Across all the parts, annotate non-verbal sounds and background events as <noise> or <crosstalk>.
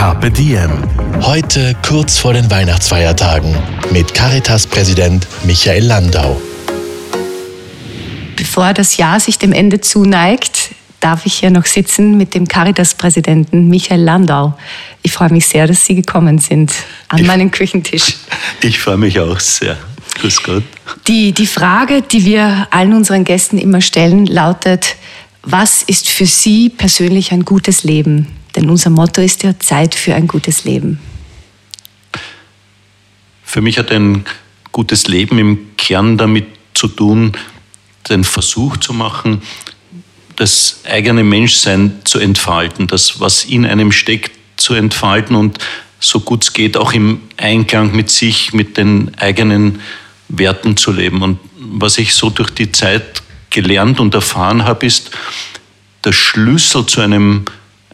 Carpe Diem. Heute kurz vor den Weihnachtsfeiertagen mit Caritas-Präsident Michael Landau. Bevor das Jahr sich dem Ende zuneigt, darf ich hier noch sitzen mit dem Caritas-Präsidenten Michael Landau. Ich freue mich sehr, dass Sie gekommen sind an ich, meinen Küchentisch. Ich freue mich auch sehr. Grüß Gott. Die, die Frage, die wir allen unseren Gästen immer stellen, lautet, was ist für Sie persönlich ein gutes Leben? Denn unser Motto ist ja Zeit für ein gutes Leben. Für mich hat ein gutes Leben im Kern damit zu tun, den Versuch zu machen, das eigene Menschsein zu entfalten, das, was in einem steckt, zu entfalten und so gut es geht, auch im Einklang mit sich, mit den eigenen Werten zu leben. Und was ich so durch die Zeit gelernt und erfahren habe, ist, der Schlüssel zu einem,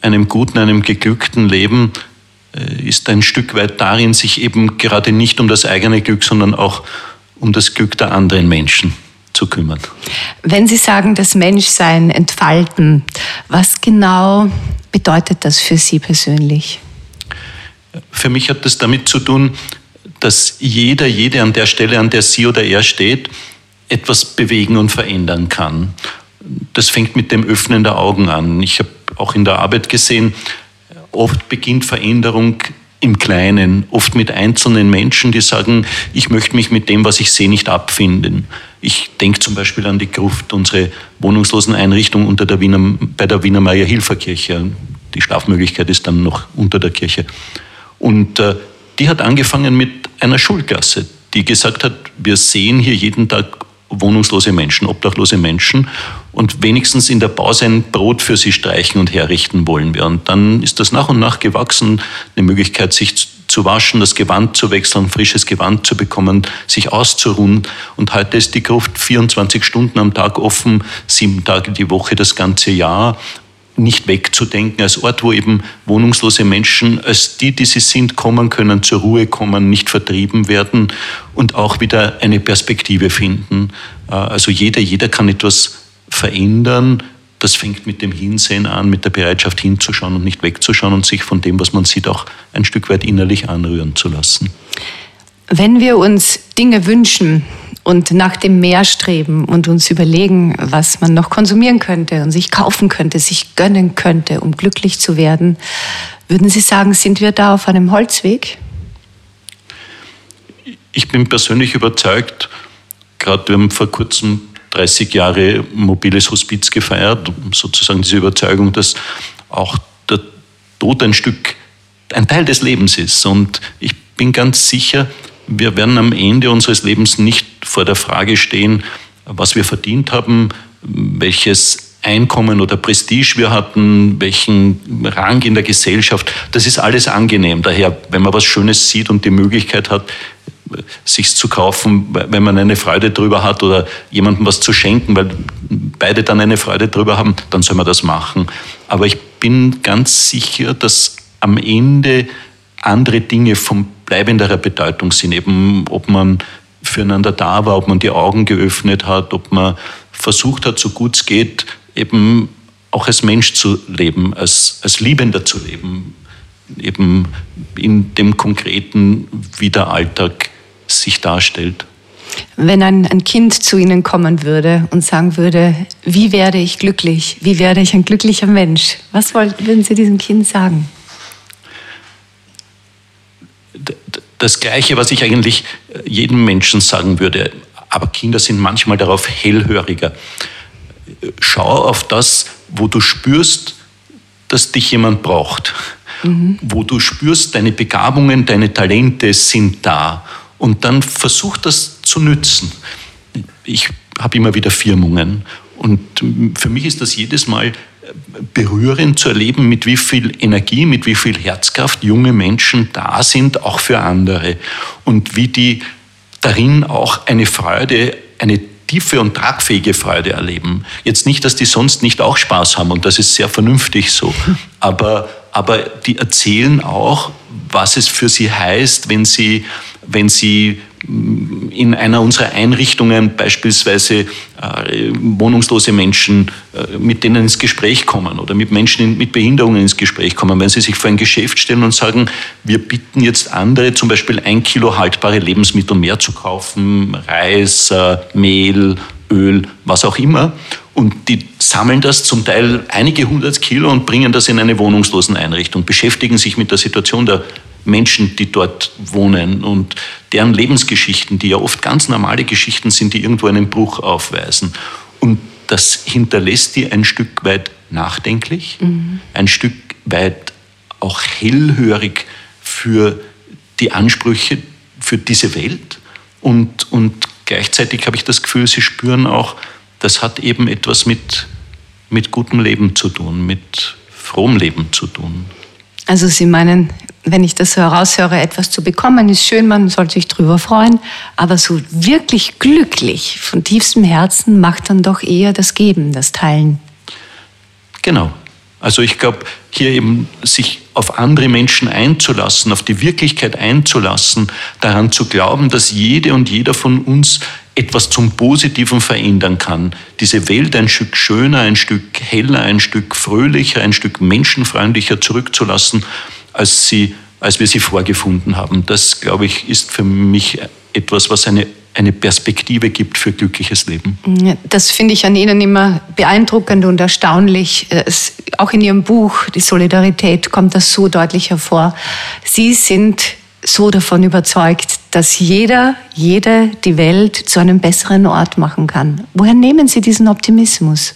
einem guten, einem geglückten Leben äh, ist ein Stück weit darin, sich eben gerade nicht um das eigene Glück, sondern auch um das Glück der anderen Menschen zu kümmern. Wenn Sie sagen, das Menschsein entfalten, was genau bedeutet das für Sie persönlich? Für mich hat das damit zu tun, dass jeder, jede an der Stelle, an der sie oder er steht, etwas bewegen und verändern kann. Das fängt mit dem Öffnen der Augen an. Ich habe auch in der Arbeit gesehen, oft beginnt Veränderung im Kleinen, oft mit einzelnen Menschen, die sagen, ich möchte mich mit dem, was ich sehe, nicht abfinden. Ich denke zum Beispiel an die Gruft, unsere Wohnungsloseneinrichtung unter der Wiener, bei der Wiener Meier Hilferkirche. Die Schlafmöglichkeit ist dann noch unter der Kirche. Und äh, die hat angefangen mit einer Schulklasse, die gesagt hat, wir sehen hier jeden Tag wohnungslose Menschen, obdachlose Menschen und wenigstens in der Pause ein Brot für sie streichen und herrichten wollen wir. Und dann ist das nach und nach gewachsen, eine Möglichkeit, sich zu waschen, das Gewand zu wechseln, frisches Gewand zu bekommen, sich auszuruhen. Und heute ist die Gruft 24 Stunden am Tag offen, sieben Tage die Woche das ganze Jahr nicht wegzudenken, als Ort, wo eben wohnungslose Menschen, als die, die sie sind, kommen können, zur Ruhe kommen, nicht vertrieben werden und auch wieder eine Perspektive finden. Äh, also jeder, jeder kann etwas verändern. Das fängt mit dem Hinsehen an, mit der Bereitschaft hinzuschauen und nicht wegzuschauen und sich von dem, was man sieht, auch ein Stück weit innerlich anrühren zu lassen. Wenn wir uns Dinge wünschen, und nach dem Meer streben und uns überlegen, was man noch konsumieren könnte und sich kaufen könnte, sich gönnen könnte, um glücklich zu werden, würden Sie sagen, sind wir da auf einem Holzweg? Ich bin persönlich überzeugt, gerade wir haben vor kurzem 30 Jahre mobiles Hospiz gefeiert, sozusagen diese Überzeugung, dass auch der Tod ein Stück, ein Teil des Lebens ist. Und ich bin ganz sicher, wir werden am Ende unseres Lebens nicht vor der Frage stehen, was wir verdient haben, welches Einkommen oder Prestige wir hatten, welchen Rang in der Gesellschaft. Das ist alles angenehm. Daher, wenn man was Schönes sieht und die Möglichkeit hat, sich zu kaufen, wenn man eine Freude drüber hat oder jemandem was zu schenken, weil beide dann eine Freude drüber haben, dann soll man das machen. Aber ich bin ganz sicher, dass am Ende andere Dinge von bleibenderer Bedeutung sind, eben ob man füreinander da war, ob man die Augen geöffnet hat, ob man versucht hat, so gut es geht, eben auch als Mensch zu leben, als, als Liebender zu leben, eben in dem Konkreten, wie der Alltag sich darstellt. Wenn ein, ein Kind zu Ihnen kommen würde und sagen würde, wie werde ich glücklich, wie werde ich ein glücklicher Mensch, was würden Sie diesem Kind sagen? das Gleiche, was ich eigentlich äh, jedem Menschen sagen würde. Aber Kinder sind manchmal darauf hellhöriger. Schau auf das, wo du spürst, dass dich jemand braucht. Mhm. Wo du spürst, deine Begabungen, deine Talente sind da. Und dann versuch das zu nützen. Ich habe immer wieder Firmungen. Und für mich ist das jedes Mal berührend zu erleben, mit wie viel Energie, mit wie viel Herzkraft junge Menschen da sind, auch für andere. Und wie die darin auch eine Freude, eine tiefe und tragfähige Freude erleben. Jetzt nicht, dass die sonst nicht auch Spaß haben und das ist sehr vernünftig so, <laughs> aber, aber die erzählen auch, was es für sie heißt, wenn sie, wenn sie in einer unserer Einrichtungen beispielsweise äh, wohnungslose Menschen, äh, mit denen ins Gespräch kommen oder mit Menschen mit Behinderungen ins Gespräch kommen, wenn sie sich vor ein Geschäft stellen und sagen, wir bitten jetzt andere zum Beispiel ein Kilo haltbare Lebensmittel mehr zu kaufen, Reis, äh, Mehl, Öl, was auch immer. Und die sammeln das zum Teil einige hundert Kilo und bringen das in eine Wohnungsloseneinrichtung, beschäftigen sich mit der Situation der Menschen, die dort wohnen und deren Lebensgeschichten, die ja oft ganz normale Geschichten sind, die irgendwo einen Bruch aufweisen. Und das hinterlässt die ein Stück weit nachdenklich, mhm. ein Stück weit auch hellhörig für die Ansprüche für diese Welt. Und, und gleichzeitig habe ich das Gefühl, sie spüren auch, das hat eben etwas mit, mit gutem Leben zu tun, mit frohem Leben zu tun. Also Sie meinen, wenn ich das so heraushöre, etwas zu bekommen, ist schön, man soll sich drüber freuen, aber so wirklich glücklich von tiefstem Herzen macht dann doch eher das Geben, das Teilen. Genau. Also ich glaube, hier eben sich auf andere Menschen einzulassen, auf die Wirklichkeit einzulassen, daran zu glauben, dass jede und jeder von uns etwas zum Positiven verändern kann. Diese Welt ein Stück schöner, ein Stück heller, ein Stück fröhlicher, ein Stück menschenfreundlicher zurückzulassen als, sie, als wir sie vorgefunden haben. Das, glaube ich, ist für mich etwas, was eine, eine Perspektive gibt für glückliches Leben. Das finde ich an Ihnen immer beeindruckend und erstaunlich. Es, auch in Ihrem Buch, die Solidarität, kommt das so deutlich hervor. Sie sind so davon überzeugt, dass jeder, jede die Welt zu einem besseren Ort machen kann. Woher nehmen Sie diesen Optimismus?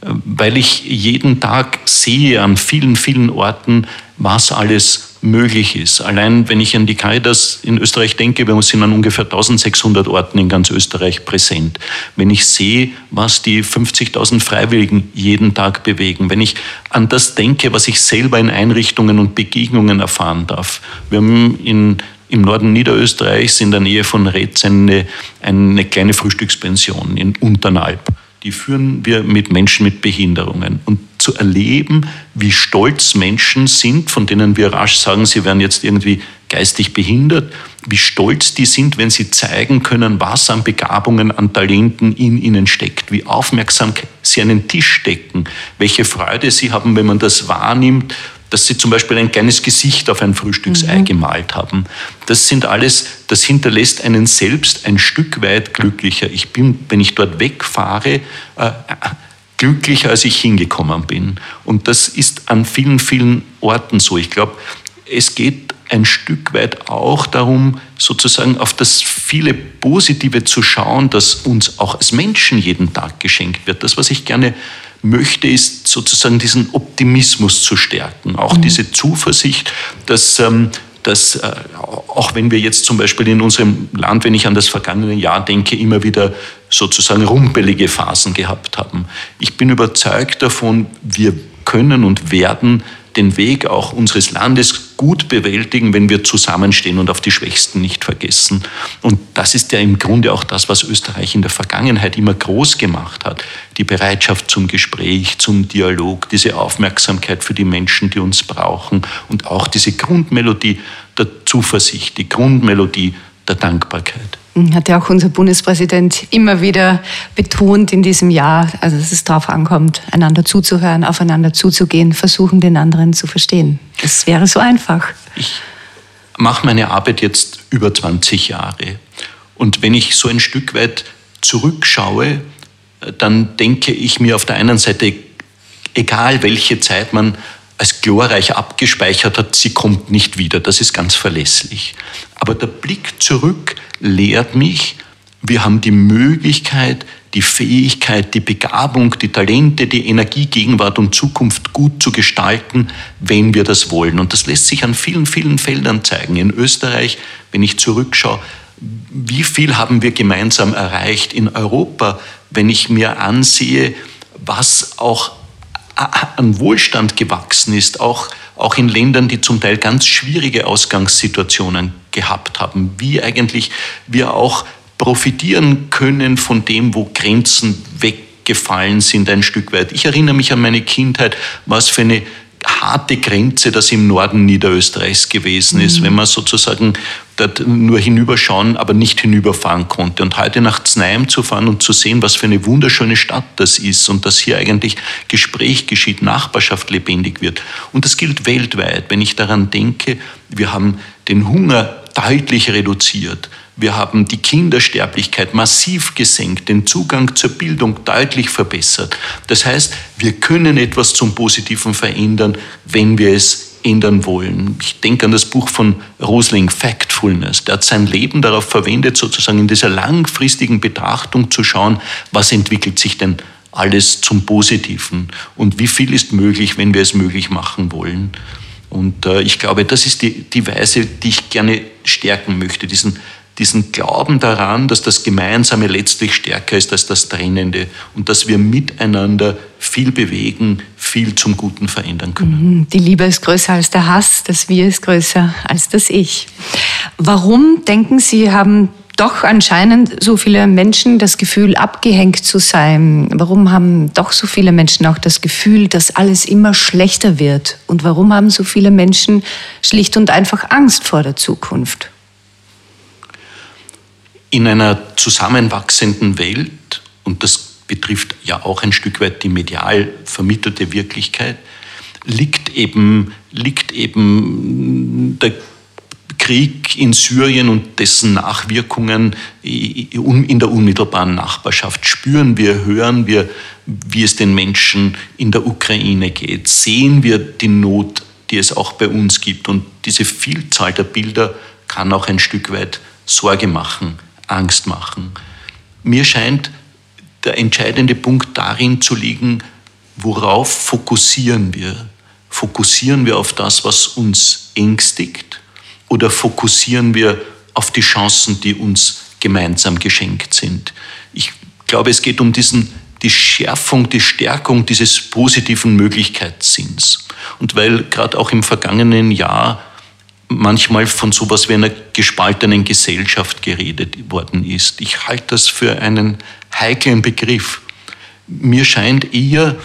Weil ich jeden Tag sehe an vielen, vielen Orten, was alles möglich ist. Allein wenn ich an die Caritas in Österreich denke, wir sind an ungefähr 1600 Orten in ganz Österreich präsent. Wenn ich sehe, was die 50.000 Freiwilligen jeden Tag bewegen, wenn ich an das denke, was ich selber in Einrichtungen und Begegnungen erfahren darf. Wir haben in im Norden Niederösterreichs in der Nähe von Retz eine, eine kleine Frühstückspension in Unternalb. Die führen wir mit Menschen mit Behinderungen. Und zu erleben, wie stolz Menschen sind, von denen wir rasch sagen, sie werden jetzt irgendwie geistig behindert, wie stolz die sind, wenn sie zeigen können, was an Begabungen, an Talenten in ihnen steckt, wie aufmerksam sie einen Tisch decken, welche Freude sie haben, wenn man das wahrnimmt, dass sie zum Beispiel ein kleines Gesicht auf ein Frühstücksei mhm. gemalt haben. Das sind alles, das hinterlässt einen selbst ein Stück weit glücklicher. Ich bin, wenn ich dort wegfahre, äh, glücklicher, als ich hingekommen bin. Und das ist an vielen, vielen Orten so. Ich glaube, es geht ein Stück weit auch darum, sozusagen auf das viele Positive zu schauen, das uns auch als Menschen jeden Tag geschenkt wird. Das, was ich gerne möchte, ist sozusagen diesen Optimismus zu stärken, auch mhm. diese Zuversicht, dass ähm, dass äh, auch wenn wir jetzt zum Beispiel in unserem Land, wenn ich an das vergangene Jahr denke, immer wieder sozusagen rumpelige Phasen gehabt haben. Ich bin überzeugt davon, wir können und werden den Weg auch unseres Landes gut bewältigen, wenn wir zusammenstehen und auf die Schwächsten nicht vergessen. Und das ist ja im Grunde auch das, was Österreich in der Vergangenheit immer groß gemacht hat. Die Bereitschaft zum Gespräch, zum Dialog, diese Aufmerksamkeit für die Menschen, die uns brauchen und auch diese Grundmelodie der Zuversicht, die Grundmelodie der Dankbarkeit. Hat ja auch unser Bundespräsident immer wieder betont in diesem Jahr, also dass es darauf ankommt, einander zuzuhören, aufeinander zuzugehen, versuchen, den anderen zu verstehen. Es wäre so einfach. Ich mache meine Arbeit jetzt über 20 Jahre. Und wenn ich so ein Stück weit zurückschaue, dann denke ich mir auf der einen Seite, egal welche Zeit man als glorreich abgespeichert hat, sie kommt nicht wieder. Das ist ganz verlässlich. Aber der Blick zurück lehrt mich, wir haben die Möglichkeit, die Fähigkeit, die Begabung, die Talente, die Energie, Gegenwart und Zukunft gut zu gestalten, wenn wir das wollen. Und das lässt sich an vielen, vielen Feldern zeigen. In Österreich, wenn ich zurückschaue, wie viel haben wir gemeinsam erreicht in Europa, wenn ich mir ansehe, was auch an Wohlstand gewachsen ist, auch, auch in Ländern, die zum Teil ganz schwierige Ausgangssituationen gehabt haben, wie eigentlich wir auch profitieren können von dem, wo Grenzen weggefallen sind ein Stück weit. Ich erinnere mich an meine Kindheit, was für eine harte Grenze das im Norden Niederösterreichs gewesen ist, mhm. wenn man sozusagen dort nur hinüberschauen, aber nicht hinüberfahren konnte. Und heute nach Znaim zu fahren und zu sehen, was für eine wunderschöne Stadt das ist und dass hier eigentlich Gespräch geschieht, Nachbarschaft lebendig wird. Und das gilt weltweit. Wenn ich daran denke, wir haben den Hunger deutlich reduziert. Wir haben die Kindersterblichkeit massiv gesenkt, den Zugang zur Bildung deutlich verbessert. Das heißt, wir können etwas zum Positiven verändern, wenn wir es ändern wollen. Ich denke an das Buch von Rosling, Factfulness. Der hat sein Leben darauf verwendet, sozusagen in dieser langfristigen Betrachtung zu schauen, was entwickelt sich denn alles zum Positiven und wie viel ist möglich, wenn wir es möglich machen wollen. Und äh, ich glaube, das ist die, die Weise, die ich gerne stärken möchte, diesen diesen Glauben daran, dass das Gemeinsame letztlich stärker ist als das Trennende und dass wir miteinander viel bewegen, viel zum Guten verändern können. Mhm. Die Liebe ist größer als der Hass, das Wir ist größer als das Ich. Warum denken Sie, haben doch anscheinend so viele Menschen das Gefühl, abgehängt zu sein? Warum haben doch so viele Menschen auch das Gefühl, dass alles immer schlechter wird? Und warum haben so viele Menschen schlicht und einfach Angst vor der Zukunft? in einer zusammenwachsenden Welt, und das betrifft ja auch ein Stück weit die medial vermittelte Wirklichkeit, liegt eben, liegt eben der Krieg in Syrien und dessen Nachwirkungen in der unmittelbaren Nachbarschaft. Spüren wir, hören wir, wie es den Menschen in der Ukraine geht. Sehen wir die Not, die es auch bei uns gibt. Und diese Vielzahl der Bilder kann auch ein Stück weit Sorge machen. Angst machen. Mir scheint der entscheidende Punkt darin zu liegen, worauf fokussieren wir? Fokussieren wir auf das, was uns ängstigt oder fokussieren wir auf die Chancen, die uns gemeinsam geschenkt sind? Ich glaube, es geht um diesen, die Schärfung, die Stärkung dieses positiven Möglichkeitssinns. Und weil gerade auch im vergangenen Jahr manchmal von sowas wie einer gespaltenen Gesellschaft geredet worden ist. Ich halte das für einen heiklen Begriff. Mir scheint eher,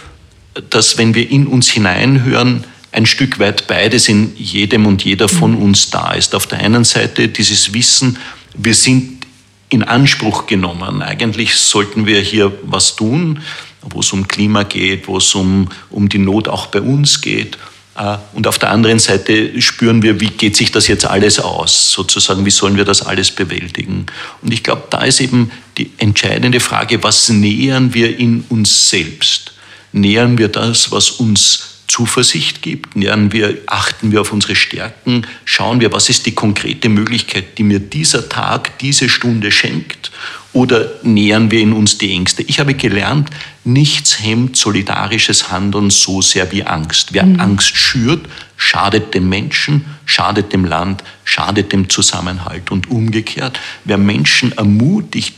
dass wenn wir in uns hineinhören, ein Stück weit beides in jedem und jeder von mhm. uns da ist. Auf der einen Seite dieses Wissen, wir sind in Anspruch genommen. Eigentlich sollten wir hier was tun, wo es um Klima geht, wo es um, um die Not auch bei uns geht. Äh, und auf der anderen Seite spüren wir, wie geht sich das jetzt alles aus, sozusagen, wie sollen wir das alles bewältigen. Und ich glaube, da ist eben die entscheidende Frage, was nähern wir in uns selbst? Nähern wir das, was uns Zuversicht gibt, nähern wir, achten wir auf unsere Stärken, schauen wir, was ist die konkrete Möglichkeit, die mir dieser Tag, diese Stunde schenkt oder nähern wir in uns die Ängste? Ich habe gelernt, nichts hemmt solidarisches Handeln so sehr wie Angst. Wer mhm. Angst schürt, schadet dem Menschen, schadet dem Land, schadet dem Zusammenhalt. Und umgekehrt, wer Menschen ermutigt,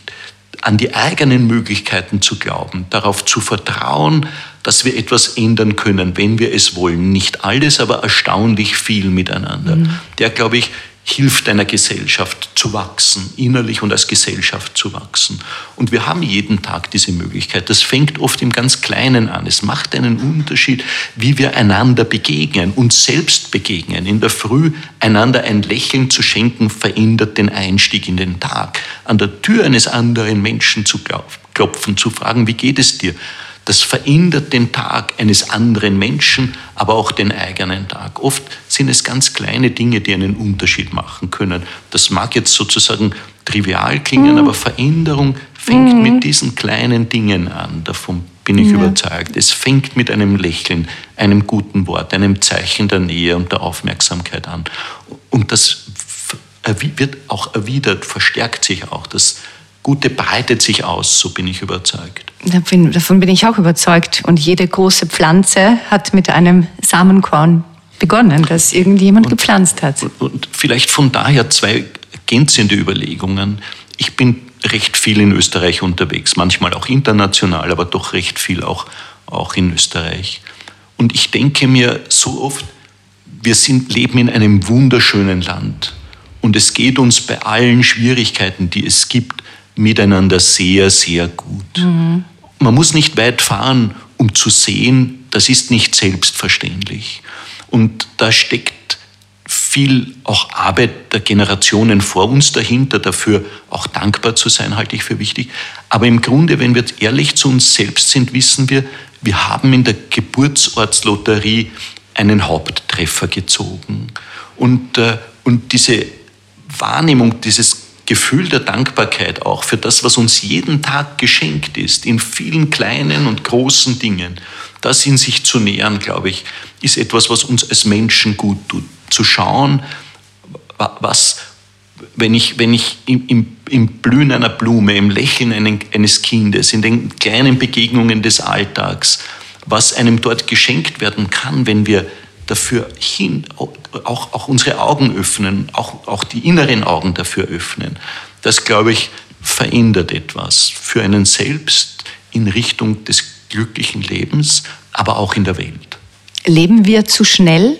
an die eigenen Möglichkeiten zu glauben, darauf zu vertrauen, dass wir etwas ändern können, wenn wir es wollen. Nicht alles, aber erstaunlich viel miteinander. Mhm. Der, glaube ich, hilft einer Gesellschaft zu wachsen, innerlich und als Gesellschaft zu wachsen. Und wir haben jeden Tag diese Möglichkeit. Das fängt oft im ganz Kleinen an. Es macht einen Unterschied, wie wir einander begegnen, uns selbst begegnen. In der Früh einander ein Lächeln zu schenken, verändert den Einstieg in den Tag. An der Tür eines anderen Menschen zu klopfen, zu fragen, wie geht es dir? Das verändert den Tag eines anderen Menschen, aber auch den eigenen Tag. Oft sind es ganz kleine Dinge, die einen Unterschied machen können. Das mag jetzt sozusagen trivial klingen, mhm. aber Veränderung fängt mhm. mit diesen kleinen Dingen an. Davon bin ich ja. überzeugt. Es fängt mit einem Lächeln, einem guten Wort, einem Zeichen der Nähe und der Aufmerksamkeit an. Und das wird auch erwidert, verstärkt sich auch. Das Gute breitet sich aus, so bin ich überzeugt. Davon bin ich auch überzeugt. Und jede große Pflanze hat mit einem Samenkorn begonnen, das irgendjemand und, gepflanzt hat. Und, und vielleicht von daher zwei ergänzende Überlegungen. Ich bin recht viel in Österreich unterwegs, manchmal auch international, aber doch recht viel auch, auch in Österreich. Und ich denke mir so oft, wir sind, leben in einem wunderschönen Land. Und es geht uns bei allen Schwierigkeiten, die es gibt, miteinander sehr, sehr gut. Mhm. Man muss nicht weit fahren, um zu sehen, das ist nicht selbstverständlich. Und da steckt viel auch Arbeit der Generationen vor uns dahinter, dafür auch dankbar zu sein, halte ich für wichtig. Aber im Grunde, wenn wir ehrlich zu uns selbst sind, wissen wir, wir haben in der Geburtsortslotterie einen Haupttreffer gezogen. Und, äh, und diese Wahrnehmung, dieses Gefühl der Dankbarkeit auch für das, was uns jeden Tag geschenkt ist, in vielen kleinen und großen Dingen, das in sich zu nähern, glaube ich, ist etwas, was uns als Menschen gut tut. Zu schauen, was, wenn ich, wenn ich im, im, im Blühen einer Blume, im Lächeln eines Kindes, in den kleinen Begegnungen des Alltags, was einem dort geschenkt werden kann, wenn wir dafür hin, auch, auch unsere Augen öffnen, auch, auch die inneren Augen dafür öffnen. Das, glaube ich, verändert etwas für einen selbst in Richtung des glücklichen Lebens, aber auch in der Welt. Leben wir zu schnell?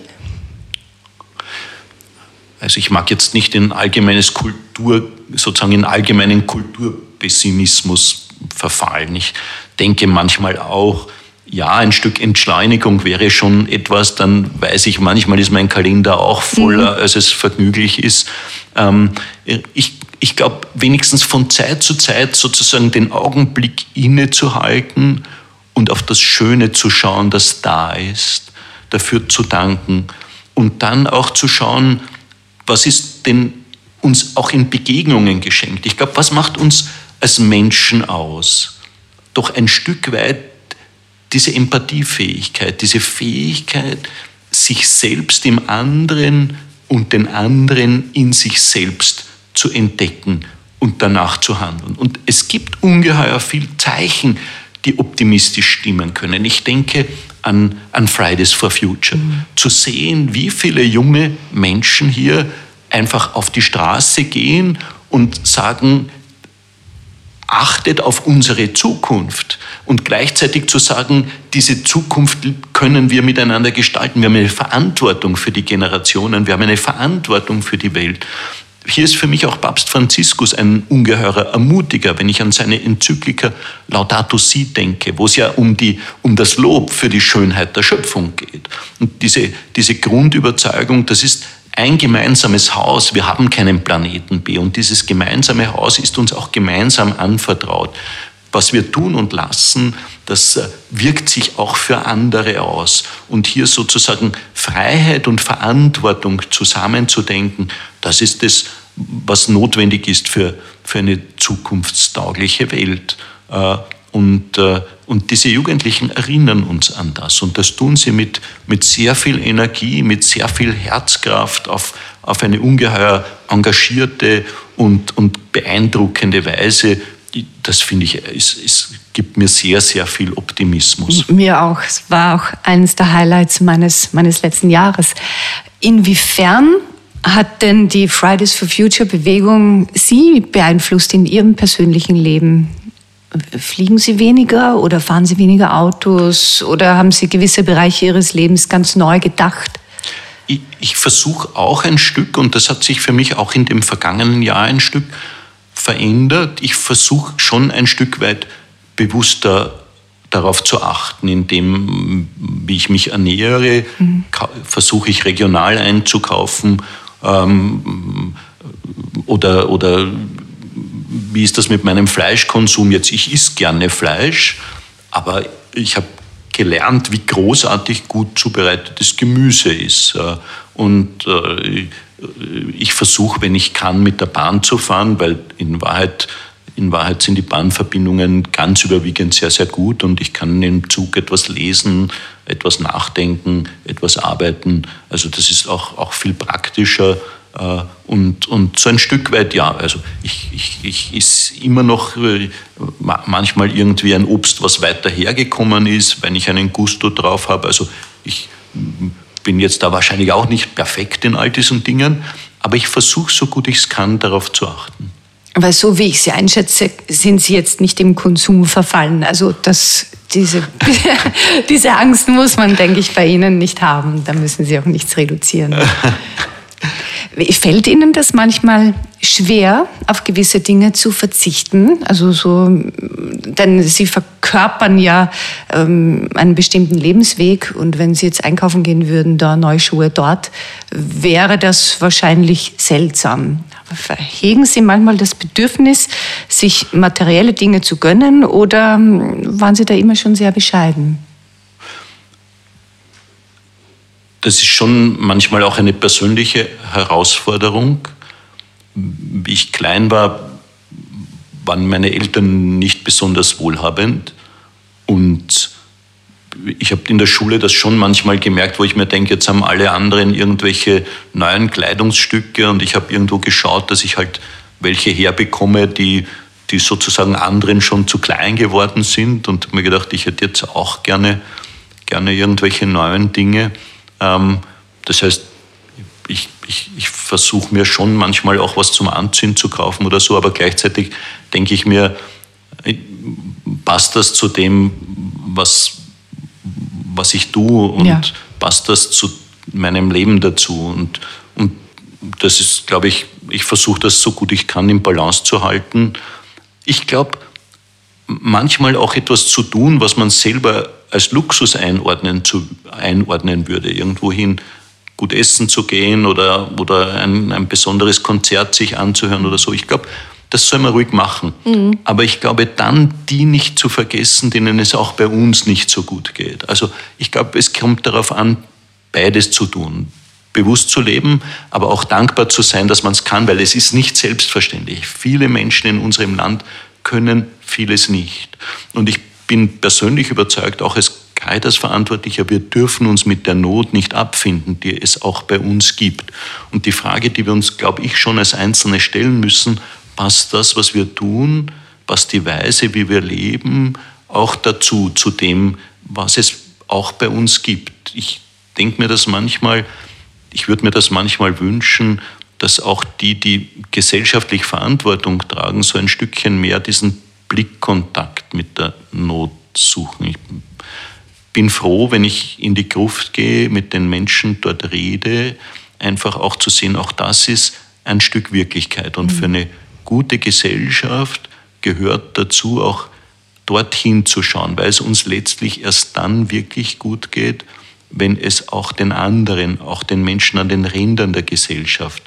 Also ich mag jetzt nicht in allgemeines Kultur, sozusagen in allgemeinen Kulturpessimismus verfallen. Ich denke manchmal auch, ja, ein Stück Entschleunigung wäre schon etwas, dann weiß ich, manchmal ist mein Kalender auch voller, mhm. als es vergnüglich ist. Ähm, ich ich glaube, wenigstens von Zeit zu Zeit sozusagen den Augenblick innezuhalten und auf das Schöne zu schauen, das da ist, dafür zu danken und dann auch zu schauen, was ist denn uns auch in Begegnungen geschenkt. Ich glaube, was macht uns als Menschen aus? Doch ein Stück weit diese Empathiefähigkeit, diese Fähigkeit, sich selbst im anderen und den anderen in sich selbst zu entdecken und danach zu handeln. Und es gibt ungeheuer viel Zeichen, die optimistisch stimmen können. Ich denke an, an Fridays for Future. Mhm. Zu sehen, wie viele junge Menschen hier einfach auf die Straße gehen und sagen, achtet auf unsere Zukunft und gleichzeitig zu sagen, diese Zukunft können wir miteinander gestalten. Wir haben eine Verantwortung für die Generationen, wir haben eine Verantwortung für die Welt. Hier ist für mich auch Papst Franziskus ein ungeheurer Ermutiger, wenn ich an seine Enzyklika Laudato Si denke, wo es ja um, die, um das Lob für die Schönheit der Schöpfung geht. Und diese, diese Grundüberzeugung, das ist ein gemeinsames Haus, wir haben keinen Planeten B und dieses gemeinsame Haus ist uns auch gemeinsam anvertraut. Was wir tun und lassen, das äh, wirkt sich auch für andere aus. Und hier sozusagen Freiheit und Verantwortung zusammenzudenken, das ist es, was notwendig ist für, für eine zukunftstaugliche Welt. Und, äh, und diese Jugendlichen erinnern uns an das. Und das tun sie mit, mit sehr viel Energie, mit sehr viel Herzkraft auf, auf eine ungeheuer engagierte und, und beeindruckende Weise. Das finde ich, es, es gibt mir sehr, sehr viel Optimismus. Mir auch. Es war auch eines der Highlights meines, meines letzten Jahres. Inwiefern hat denn die Fridays for Future Bewegung Sie beeinflusst in Ihrem persönlichen Leben? Fliegen Sie weniger oder fahren Sie weniger Autos oder haben Sie gewisse Bereiche Ihres Lebens ganz neu gedacht? Ich, ich versuche auch ein Stück, und das hat sich für mich auch in dem vergangenen Jahr ein Stück verändert, ich versuche schon ein Stück weit bewusster darauf zu achten, indem, wie ich mich ernähre, mhm. versuche ich regional einzukaufen ähm, oder, oder wie ist das mit meinem Fleischkonsum jetzt? Ich esse gerne Fleisch, aber ich habe gelernt, wie großartig gut zubereitetes Gemüse ist. Äh, und äh, ich versuche, wenn ich kann, mit der Bahn zu fahren, weil in Wahrheit, in Wahrheit sind die Bahnverbindungen ganz überwiegend sehr, sehr gut und ich kann im Zug etwas lesen, etwas nachdenken, etwas arbeiten. Also das ist auch, auch viel praktischer und, und so ein Stück weit ja, also ich, ich, ich ist immer noch äh, manchmal irgendwie ein Obst, was weiter hergekommen ist, wenn ich einen Gusto drauf habe. Also ich bin jetzt da wahrscheinlich auch nicht perfekt in all diesen Dingen, aber ich versuche so gut ich es kann, darauf zu achten. Weil so wie ich Sie einschätze, sind Sie jetzt nicht im Konsum verfallen. Also das diese, <laughs> diese Angst muss man, denke ich, bei Ihnen nicht haben. Da müssen Sie auch nichts reduzieren. <laughs> Fällt Ihnen das manchmal schwer, auf gewisse Dinge zu verzichten? Also so, denn Sie verkörpern ja ähm, einen bestimmten Lebensweg und wenn Sie jetzt einkaufen gehen würden, da neue Schuhe dort, wäre das wahrscheinlich seltsam. Verhegen Sie manchmal das Bedürfnis, sich materielle Dinge zu gönnen oder ähm, waren Sie da immer schon sehr bescheiden? Das ist schon manchmal auch eine persönliche Herausforderung. Wie ich klein war, waren meine Eltern nicht besonders wohlhabend und ich habe in der Schule das schon manchmal gemerkt, wo ich mir denke, jetzt haben alle anderen irgendwelche neuen Kleidungsstücke und ich habe irgendwo geschaut, dass ich halt welche herbekomme, die, die sozusagen anderen schon zu klein geworden sind und mir gedacht, ich hätte jetzt auch gerne, gerne irgendwelche neuen Dinge. Ähm, das heißt, ich, ich, ich versuche mir schon manchmal auch was zum Anziehen zu kaufen oder so, aber gleichzeitig denke ich mir, passt das zu dem, was, was ich tue und ja. passt das zu meinem Leben dazu? Und, und das ist, glaube ich, ich versuche das so gut ich kann im Balance zu halten. Ich glaube, manchmal auch etwas zu tun, was man selber als Luxus einordnen, zu, einordnen würde, irgendwohin gut essen zu gehen oder, oder ein, ein besonderes Konzert sich anzuhören oder so. Ich glaube, das soll man ruhig machen. Mhm. Aber ich glaube, dann die nicht zu vergessen, denen es auch bei uns nicht so gut geht. Also ich glaube, es kommt darauf an, beides zu tun. Bewusst zu leben, aber auch dankbar zu sein, dass man es kann, weil es ist nicht selbstverständlich. Viele Menschen in unserem Land können vieles nicht. Und ich bin persönlich überzeugt, auch als Caritas-Verantwortlicher, wir dürfen uns mit der Not nicht abfinden, die es auch bei uns gibt. Und die Frage, die wir uns, glaube ich, schon als Einzelne stellen müssen, passt das, was wir tun, passt die Weise, wie wir leben, auch dazu, zu dem, was es auch bei uns gibt. Ich denke mir das manchmal, ich würde mir das manchmal wünschen, dass auch die, die gesellschaftlich Verantwortung tragen, so ein Stückchen mehr diesen Blickkontakt mit der Not suchen. Ich bin froh, wenn ich in die Gruft gehe, mit den Menschen dort rede, einfach auch zu sehen, auch das ist ein Stück Wirklichkeit. Und für eine gute Gesellschaft gehört dazu auch dorthin zu schauen, weil es uns letztlich erst dann wirklich gut geht, wenn es auch den anderen, auch den Menschen an den Rändern der Gesellschaft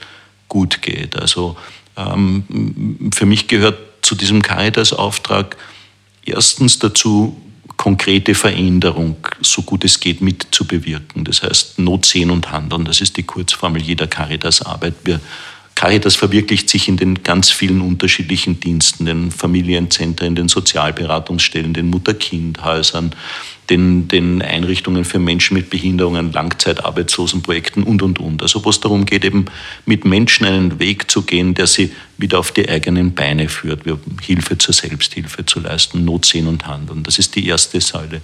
gut geht. Also ähm, für mich gehört zu diesem Caritas-Auftrag erstens dazu, konkrete Veränderung, so gut es geht, mitzubewirken. Das heißt, Not sehen und handeln, das ist die Kurzformel jeder Caritas-Arbeit. Wir Caritas verwirklicht sich in den ganz vielen unterschiedlichen Diensten, den Familienzentren, den Sozialberatungsstellen, den Mutter-Kind-Häusern, den, den Einrichtungen für Menschen mit Behinderungen, Langzeitarbeitslosenprojekten und, und, und. Also wo es darum geht, eben mit Menschen einen Weg zu gehen, der sie wieder auf die eigenen Beine führt, Hilfe zur Selbsthilfe zu leisten, Not sehen und handeln. Das ist die erste Säule.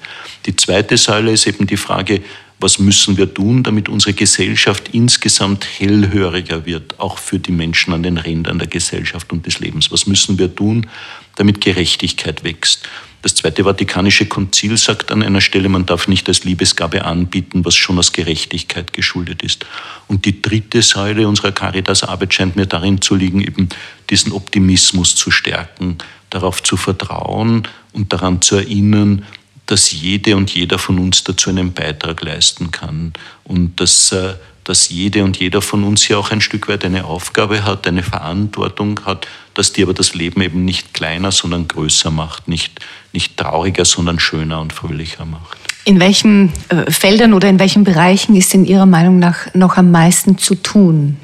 Die zweite Säule ist eben die Frage, was müssen wir tun, damit unsere Gesellschaft insgesamt hellhöriger wird, auch für die Menschen an den Rändern der Gesellschaft und des Lebens. Was müssen wir tun, damit Gerechtigkeit wächst? Das Zweite Vatikanische Konzil sagt an einer Stelle, man darf nicht als Liebesgabe anbieten, was schon aus Gerechtigkeit geschuldet ist. Und die dritte Säule unserer Caritas-Arbeit scheint mir darin zu liegen, eben diesen Optimismus zu stärken, darauf zu vertrauen und daran zu erinnern, dass jede und jeder von uns dazu einen Beitrag leisten kann und dass, äh, dass jede und jeder von uns ja auch ein Stück weit eine Aufgabe hat, eine Verantwortung hat, dass die aber das Leben eben nicht kleiner, sondern größer macht, nicht, nicht trauriger, sondern schöner und fröhlicher macht. In welchen äh, Feldern oder in welchen Bereichen ist in Ihrer Meinung nach noch am meisten zu tun?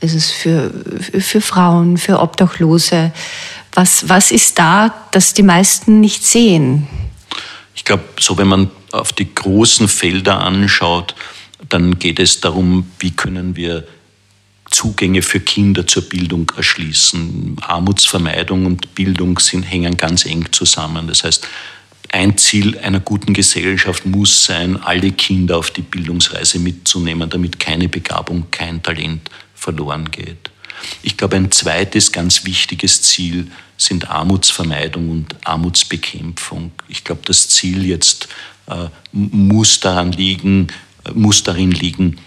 Ist es für, für Frauen, für Obdachlose? Was, was ist da, das die meisten nicht sehen? Ich glaube, so wenn man auf die großen Felder anschaut, dann geht es darum, wie können wir Zugänge für Kinder zur Bildung erschließen. Armutsvermeidung und Bildung sind, hängen ganz eng zusammen. Das heißt, ein Ziel einer guten Gesellschaft muss sein, alle Kinder auf die Bildungsreise mitzunehmen, damit keine Begabung, kein Talent verloren geht. Ich glaube, ein zweites ganz wichtiges Ziel sind Armutsvermeidung und Armutsbekämpfung. Ich glaube, das Ziel jetzt äh, muss daran liegen, äh, muss darin liegen,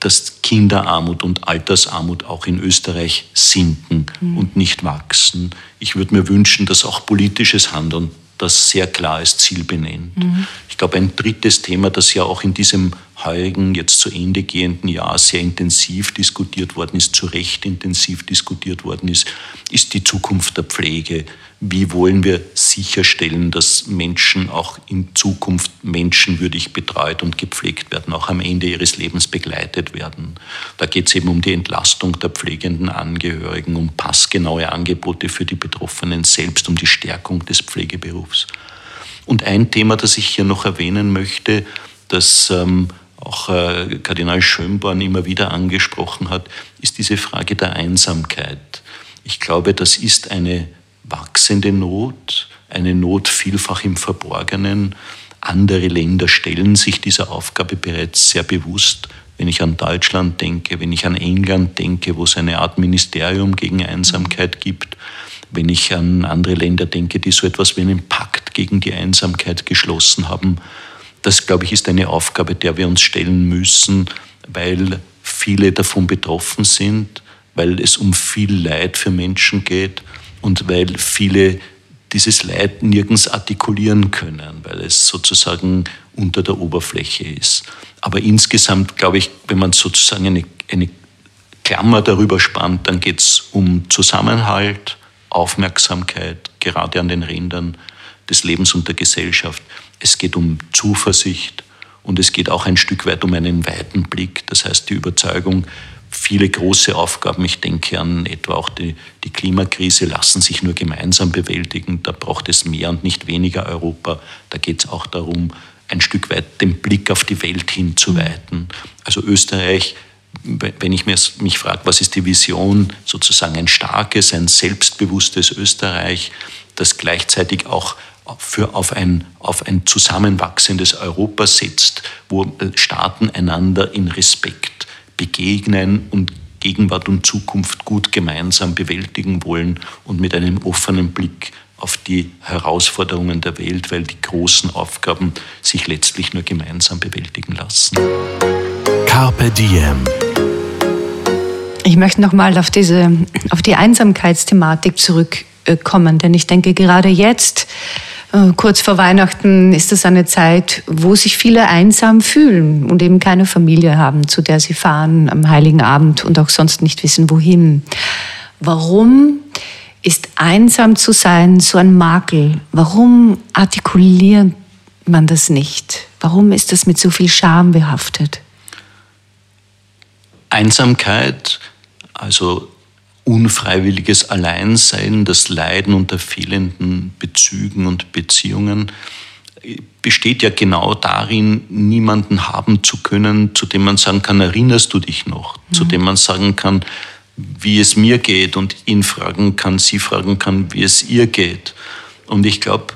dass Kinderarmut und Altersarmut auch in Österreich sinken mhm. und nicht wachsen. Ich würde mir wünschen, dass auch politisches Handeln das sehr klar als Ziel benennt. Mhm. Ich glaube, ein drittes Thema, das ja auch in diesem heurigen, jetzt zu Ende gehenden Jahr sehr intensiv diskutiert worden ist, zu Recht intensiv diskutiert worden ist, ist die Zukunft der Pflege. Wie wollen wir sicherstellen, dass Menschen auch in Zukunft menschenwürdig betreut und gepflegt werden, auch am Ende ihres Lebens begleitet werden? Da geht es eben um die Entlastung der pflegenden Angehörigen, um passgenaue Angebote für die Betroffenen selbst, um die Stärkung des Pflegeberufs. Und ein Thema, das ich hier noch erwähnen möchte, das ähm, auch äh, Kardinal Schönborn immer wieder angesprochen hat, ist diese Frage der Einsamkeit. Ich glaube, das ist eine wachsende Not, eine Not vielfach im Verborgenen. Andere Länder stellen sich dieser Aufgabe bereits sehr bewusst. Wenn ich an Deutschland denke, wenn ich an England denke, wo es eine Art Ministerium gegen Einsamkeit gibt, wenn ich an andere Länder denke, die so etwas wie einen Pakt gegen die Einsamkeit geschlossen haben, das, glaube ich, ist eine Aufgabe, der wir uns stellen müssen, weil viele davon betroffen sind, weil es um viel Leid für Menschen geht und weil viele dieses Leid nirgends artikulieren können, weil es sozusagen unter der Oberfläche ist. Aber insgesamt, glaube ich, wenn man sozusagen eine, eine Klammer darüber spannt, dann geht es um Zusammenhalt, Aufmerksamkeit, gerade an den Rändern des Lebens und der Gesellschaft. Es geht um Zuversicht und es geht auch ein Stück weit um einen weiten Blick. Das heißt, die Überzeugung, viele große Aufgaben, ich denke an etwa auch die, die Klimakrise, lassen sich nur gemeinsam bewältigen. Da braucht es mehr und nicht weniger Europa. Da geht es auch darum, ein Stück weit den Blick auf die Welt hinzuweiten. Also Österreich, wenn ich mich frage, was ist die Vision, sozusagen ein starkes, ein selbstbewusstes Österreich, das gleichzeitig auch für auf ein, auf ein zusammenwachsendes Europa setzt, wo Staaten einander in Respekt begegnen und Gegenwart und Zukunft gut gemeinsam bewältigen wollen und mit einem offenen Blick auf die Herausforderungen der Welt, weil die großen Aufgaben sich letztlich nur gemeinsam bewältigen lassen. Carpe Diem. Ich möchte nochmal auf diese, auf die Einsamkeitsthematik zurückkommen, denn ich denke gerade jetzt kurz vor Weihnachten ist das eine Zeit, wo sich viele einsam fühlen und eben keine Familie haben, zu der sie fahren am Heiligen Abend und auch sonst nicht wissen, wohin. Warum ist einsam zu sein so ein Makel? Warum artikuliert man das nicht? Warum ist das mit so viel Scham behaftet? Einsamkeit, also unfreiwilliges Alleinsein, das Leiden unter fehlenden Bezügen und Beziehungen besteht ja genau darin, niemanden haben zu können, zu dem man sagen kann, erinnerst du dich noch, mhm. zu dem man sagen kann, wie es mir geht und ihn fragen kann, sie fragen kann, wie es ihr geht. Und ich glaube,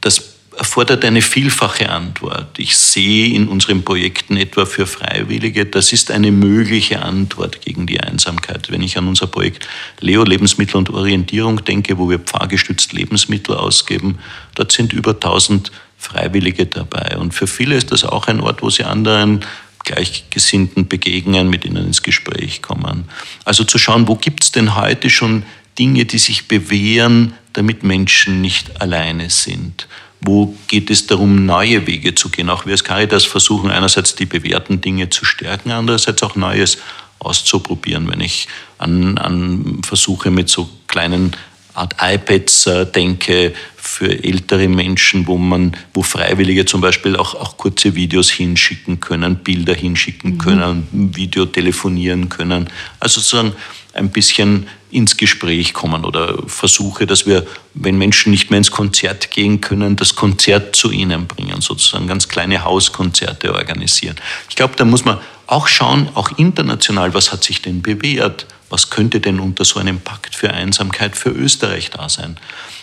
das erfordert eine vielfache Antwort. Ich sehe in unseren Projekten etwa für Freiwillige, das ist eine mögliche Antwort gegen die Einsamkeit. Wenn ich an unser Projekt Leo Lebensmittel und Orientierung denke, wo wir pfarrgestützt Lebensmittel ausgeben, dort sind über 1000 Freiwillige dabei. Und für viele ist das auch ein Ort, wo sie anderen Gleichgesinnten begegnen, mit ihnen ins Gespräch kommen. Also zu schauen, wo gibt es denn heute schon Dinge, die sich bewähren, damit Menschen nicht alleine sind wo geht es darum, neue Wege zu gehen. Auch wir als Caritas versuchen einerseits die bewährten Dinge zu stärken, andererseits auch Neues auszuprobieren. Wenn ich an, an Versuche mit so kleinen Art iPads äh, denke für ältere Menschen, wo man, wo Freiwillige zum Beispiel auch, auch kurze Videos hinschicken können, Bilder hinschicken mhm. können, Video telefonieren können. Also sozusagen ein bisschen ins Gespräch kommen oder Versuche, dass wir, wenn Menschen nicht mehr ins Konzert gehen können, das Konzert zu ihnen bringen, sozusagen ganz kleine Hauskonzerte organisieren. Ich glaube, da muss man auch schauen, auch international, was hat sich denn bewährt? Was könnte denn unter so einem Pakt für Einsamkeit für Österreich da sein?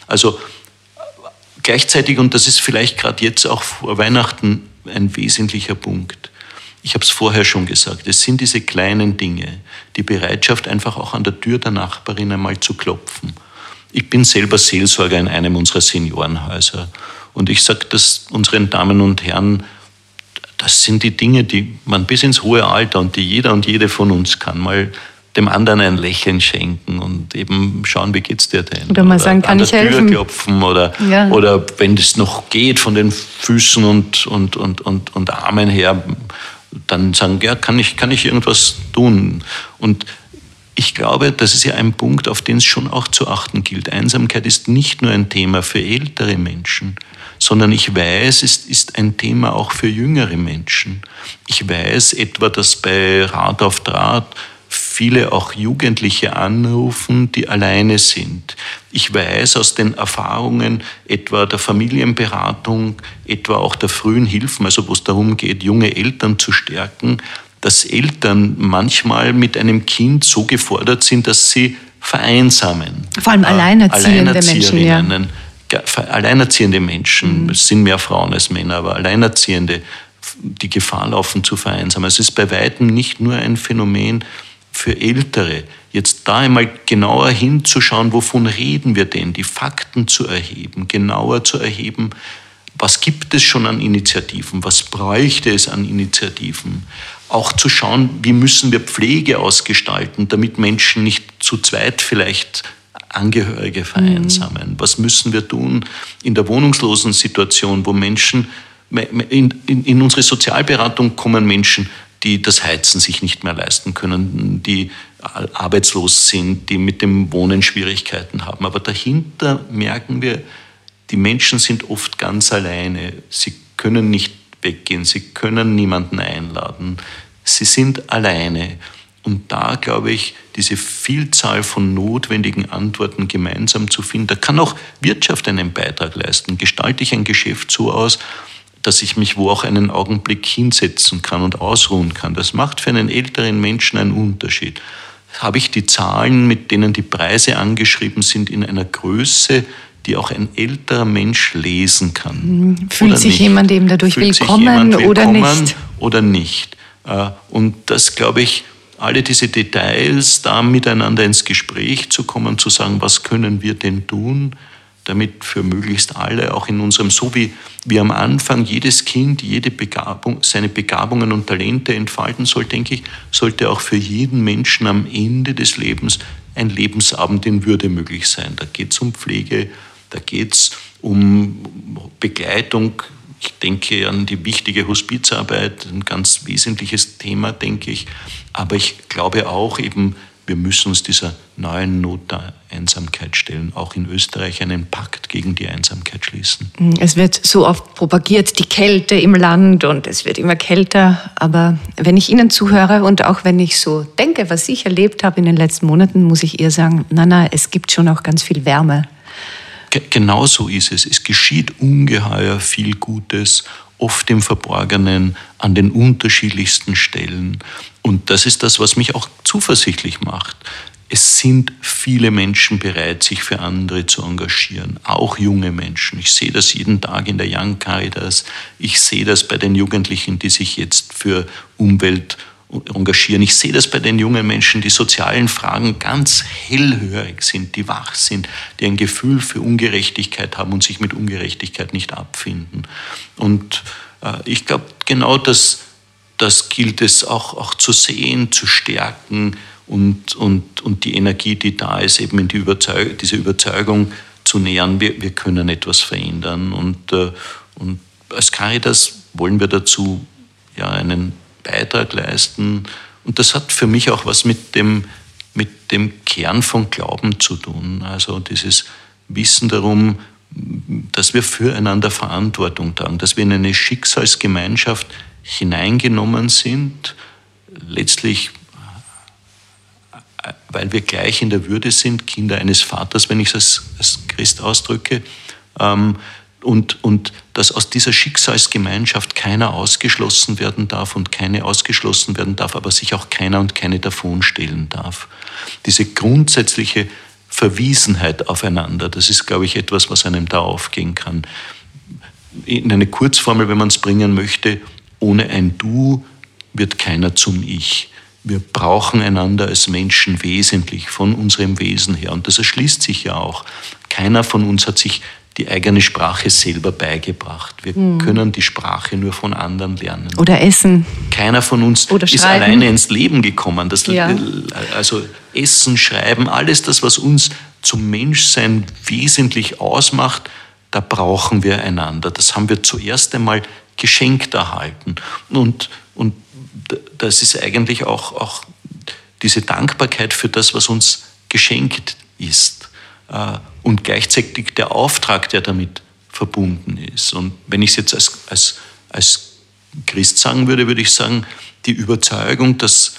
Also gleichzeitig, und das ist vielleicht gerade jetzt auch vor Weihnachten ein wesentlicher Punkt, ich habe es vorher schon gesagt, es sind diese kleinen Dinge, die Bereitschaft, einfach auch an der Tür der Nachbarin einmal zu klopfen. Ich bin selber Seelsorger in einem unserer Seniorenhäuser und ich sage das unseren Damen und Herren, das sind die Dinge, die man bis ins hohe Alter und die jeder und jede von uns kann, mal dem anderen ein Lächeln schenken und eben schauen, wie geht's dir denn? Oder mal sagen, kann an ich der Tür helfen? klopfen oder, Ja. oder wenn es noch geht, von den Füßen und, und, und, und, und Armen her, dann sagen, ja, kann ich, kann ich irgendwas tun? Und ich glaube, das ist ja ein Punkt, auf den es schon auch zu achten gilt. Einsamkeit ist nicht nur ein Thema für ältere Menschen, sondern ich weiß, es ist ein Thema auch für jüngere Menschen. Ich weiß etwa, dass bei Rat auf Draht viele auch Jugendliche anrufen, die alleine sind. Ich weiß aus den Erfahrungen etwa der Familienberatung, etwa auch der frühen Hilfen, also wo es darum geht, junge Eltern zu stärken, dass Eltern manchmal mit einem Kind so gefordert sind, dass sie vereinsamen. Vor allem alleinerziehende Menschen, ja. Alleinerziehende Menschen, es sind mehr Frauen als Männer, aber Alleinerziehende, die Gefahr laufen zu vereinsamen. Es ist bei weitem nicht nur ein Phänomen für Ältere. Jetzt da einmal genauer hinzuschauen, wovon reden wir denn, die Fakten zu erheben, genauer zu erheben, was gibt es schon an Initiativen, was bräuchte es an Initiativen. Auch zu schauen, wie müssen wir Pflege ausgestalten, damit Menschen nicht zu zweit vielleicht Angehörige vereinsamen. Was müssen wir tun in der wohnungslosen Situation, wo Menschen, in, in, in unsere Sozialberatung kommen Menschen, die das Heizen sich nicht mehr leisten können, die arbeitslos sind, die mit dem Wohnen Schwierigkeiten haben. Aber dahinter merken wir, die Menschen sind oft ganz alleine. Sie können nicht weggehen, sie können niemanden einladen. Sie sind alleine. Und da glaube ich, diese Vielzahl von notwendigen Antworten gemeinsam zu finden, da kann auch Wirtschaft einen Beitrag leisten. Gestalte ich ein Geschäft so aus, dass ich mich wo auch einen Augenblick hinsetzen kann und ausruhen kann. Das macht für einen älteren Menschen einen Unterschied. Habe ich die Zahlen, mit denen die Preise angeschrieben sind, in einer Größe, die auch ein älterer Mensch lesen kann. Mhm. Fühlt sich nicht? jemand eben dadurch Fühlt willkommen jemand oder willkommen nicht? Oder nicht. Äh, Und das, glaube ich, alle diese Details, da miteinander ins Gespräch zu kommen, zu sagen, was können wir denn tun, damit für möglichst alle, auch in unserem, so wie, wie am Anfang jedes Kind jede Begabung, seine Begabungen und Talente entfalten soll, denke ich, sollte auch für jeden Menschen am Ende des Lebens ein Lebensabend in Würde möglich sein. Da geht es um Pflege, da geht es um Begleitung. Ich denke an die wichtige Hospizarbeit, ein ganz wesentliches Thema, denke ich. Aber ich glaube auch eben, wir müssen uns dieser neuen Not der Einsamkeit stellen, auch in Österreich einen Pakt gegen die Einsamkeit schließen. Es wird so oft propagiert, die Kälte im Land und es wird immer kälter. Aber wenn ich Ihnen zuhöre und auch wenn ich so denke, was ich erlebt habe in den letzten Monaten, muss ich eher sagen, na, na, es gibt schon auch ganz viel Wärme. Ge- Genau so ist es. Es geschieht ungeheuer viel Gutes, oft im Verborgenen, an den unterschiedlichsten Stellen. Und das ist das, was mich auch zuversichtlich macht. Es sind viele Menschen bereit, sich für andere zu engagieren, auch junge Menschen. Ich sehe das jeden Tag in der Young Caritas. Ich sehe das bei den Jugendlichen, die sich jetzt für Umwelt engagieren. Ich sehe das bei den jungen Menschen, die sozialen Fragen ganz hellhörig sind, die wach sind, die ein Gefühl für Ungerechtigkeit haben und sich mit Ungerechtigkeit nicht abfinden. Und äh, ich glaube, genau das, das gilt es auch, auch zu sehen, zu stärken und, und, und die Energie, die da ist, eben in die Überzeug diese Überzeugung zu nähern, wir, wir können etwas verändern. Und, äh, und als Caritas wollen wir dazu ja, einen Beitrag leisten. Und das hat für mich auch was mit dem, mit dem Kern von Glauben zu tun. Also dieses Wissen darum, dass wir füreinander Verantwortung tragen, dass wir in eine Schicksalsgemeinschaft hineingenommen sind, letztlich weil wir gleich in der Würde sind, Kinder eines Vaters, wenn ich es als, als Christ ausdrücke, ähm, und, und dass aus dieser Schicksalsgemeinschaft keiner ausgeschlossen werden darf und keine ausgeschlossen werden darf, aber sich auch keiner und keine davonstellen darf. Diese grundsätzliche Verwiesenheit aufeinander, das ist, glaube ich, etwas, was einem da aufgehen kann. In eine Kurzformel, wenn man es bringen möchte, ohne ein Du wird keiner zum Ich. Wir brauchen einander als Menschen wesentlich von unserem Wesen her. Und das erschließt sich ja auch. Keiner von uns hat sich die eigene Sprache selber beigebracht. Wir mhm. können die Sprache nur von anderen lernen. Oder essen. Keiner von uns ist alleine ins Leben gekommen. Das, ja. Also Essen, Schreiben, alles das, was uns zum Menschsein wesentlich ausmacht, da brauchen wir einander. Das haben wir zuerst einmal geschenkt erhalten. Und, und das ist eigentlich auch, auch diese Dankbarkeit für das, was uns geschenkt ist. Äh, und gleichzeitig der Auftrag, der damit verbunden ist. Und wenn ich es jetzt als, als, als Christ sagen würde, würde ich sagen, die Überzeugung, dass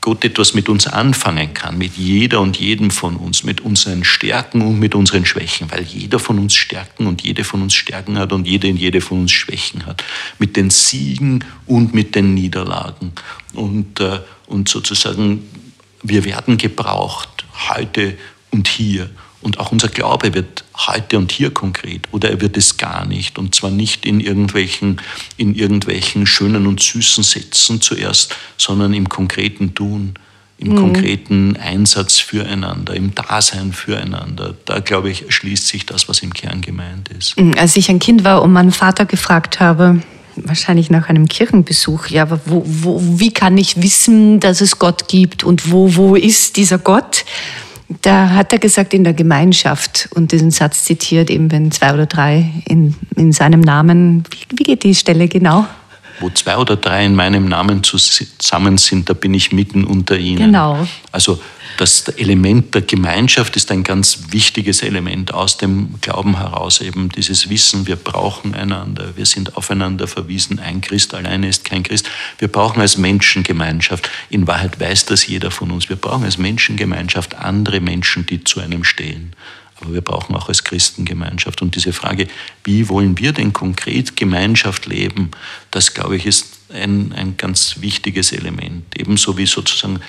Gott etwas mit uns anfangen kann, mit jeder und jedem von uns, mit unseren Stärken und mit unseren Schwächen, weil jeder von uns Stärken und jede von uns Stärken hat und jede und jede von uns Schwächen hat, mit den Siegen und mit den Niederlagen. Und, äh, und sozusagen, wir werden gebraucht, heute und hier. Und auch unser Glaube wird heute und hier konkret oder er wird es gar nicht. Und zwar nicht in irgendwelchen, in irgendwelchen schönen und süßen Sätzen zuerst, sondern im konkreten Tun, im mhm. konkreten Einsatz füreinander, im Dasein füreinander. Da, glaube ich, schließt sich das, was im Kern gemeint ist. Mhm, als ich ein Kind war und meinen Vater gefragt habe, wahrscheinlich nach einem Kirchenbesuch, ja, aber wo, wo, wie kann ich wissen, dass es Gott gibt und wo, wo ist dieser Gott? Da hat er gesagt, in der Gemeinschaft und diesen Satz zitiert, eben wenn zwei oder drei in, in seinem Namen, wie, wie geht die Stelle genau? Wo zwei oder drei in meinem Namen zusammen sind, da bin ich mitten unter ihnen. Genau. Also das Element der Gemeinschaft ist ein ganz wichtiges Element aus dem Glauben heraus, eben dieses Wissen, wir brauchen einander, wir sind aufeinander verwiesen, ein Christ alleine ist kein Christ. Wir brauchen als Menschen Gemeinschaft. In Wahrheit weiß das jeder von uns. Wir brauchen als Menschen Gemeinschaft andere Menschen, die zu einem stehen. Aber wir brauchen auch als Christen Gemeinschaft. Und diese Frage, wie wollen wir denn konkret Gemeinschaft leben, das, glaube ich, ist ein, ein ganz wichtiges Element. Ebenso wie sozusagen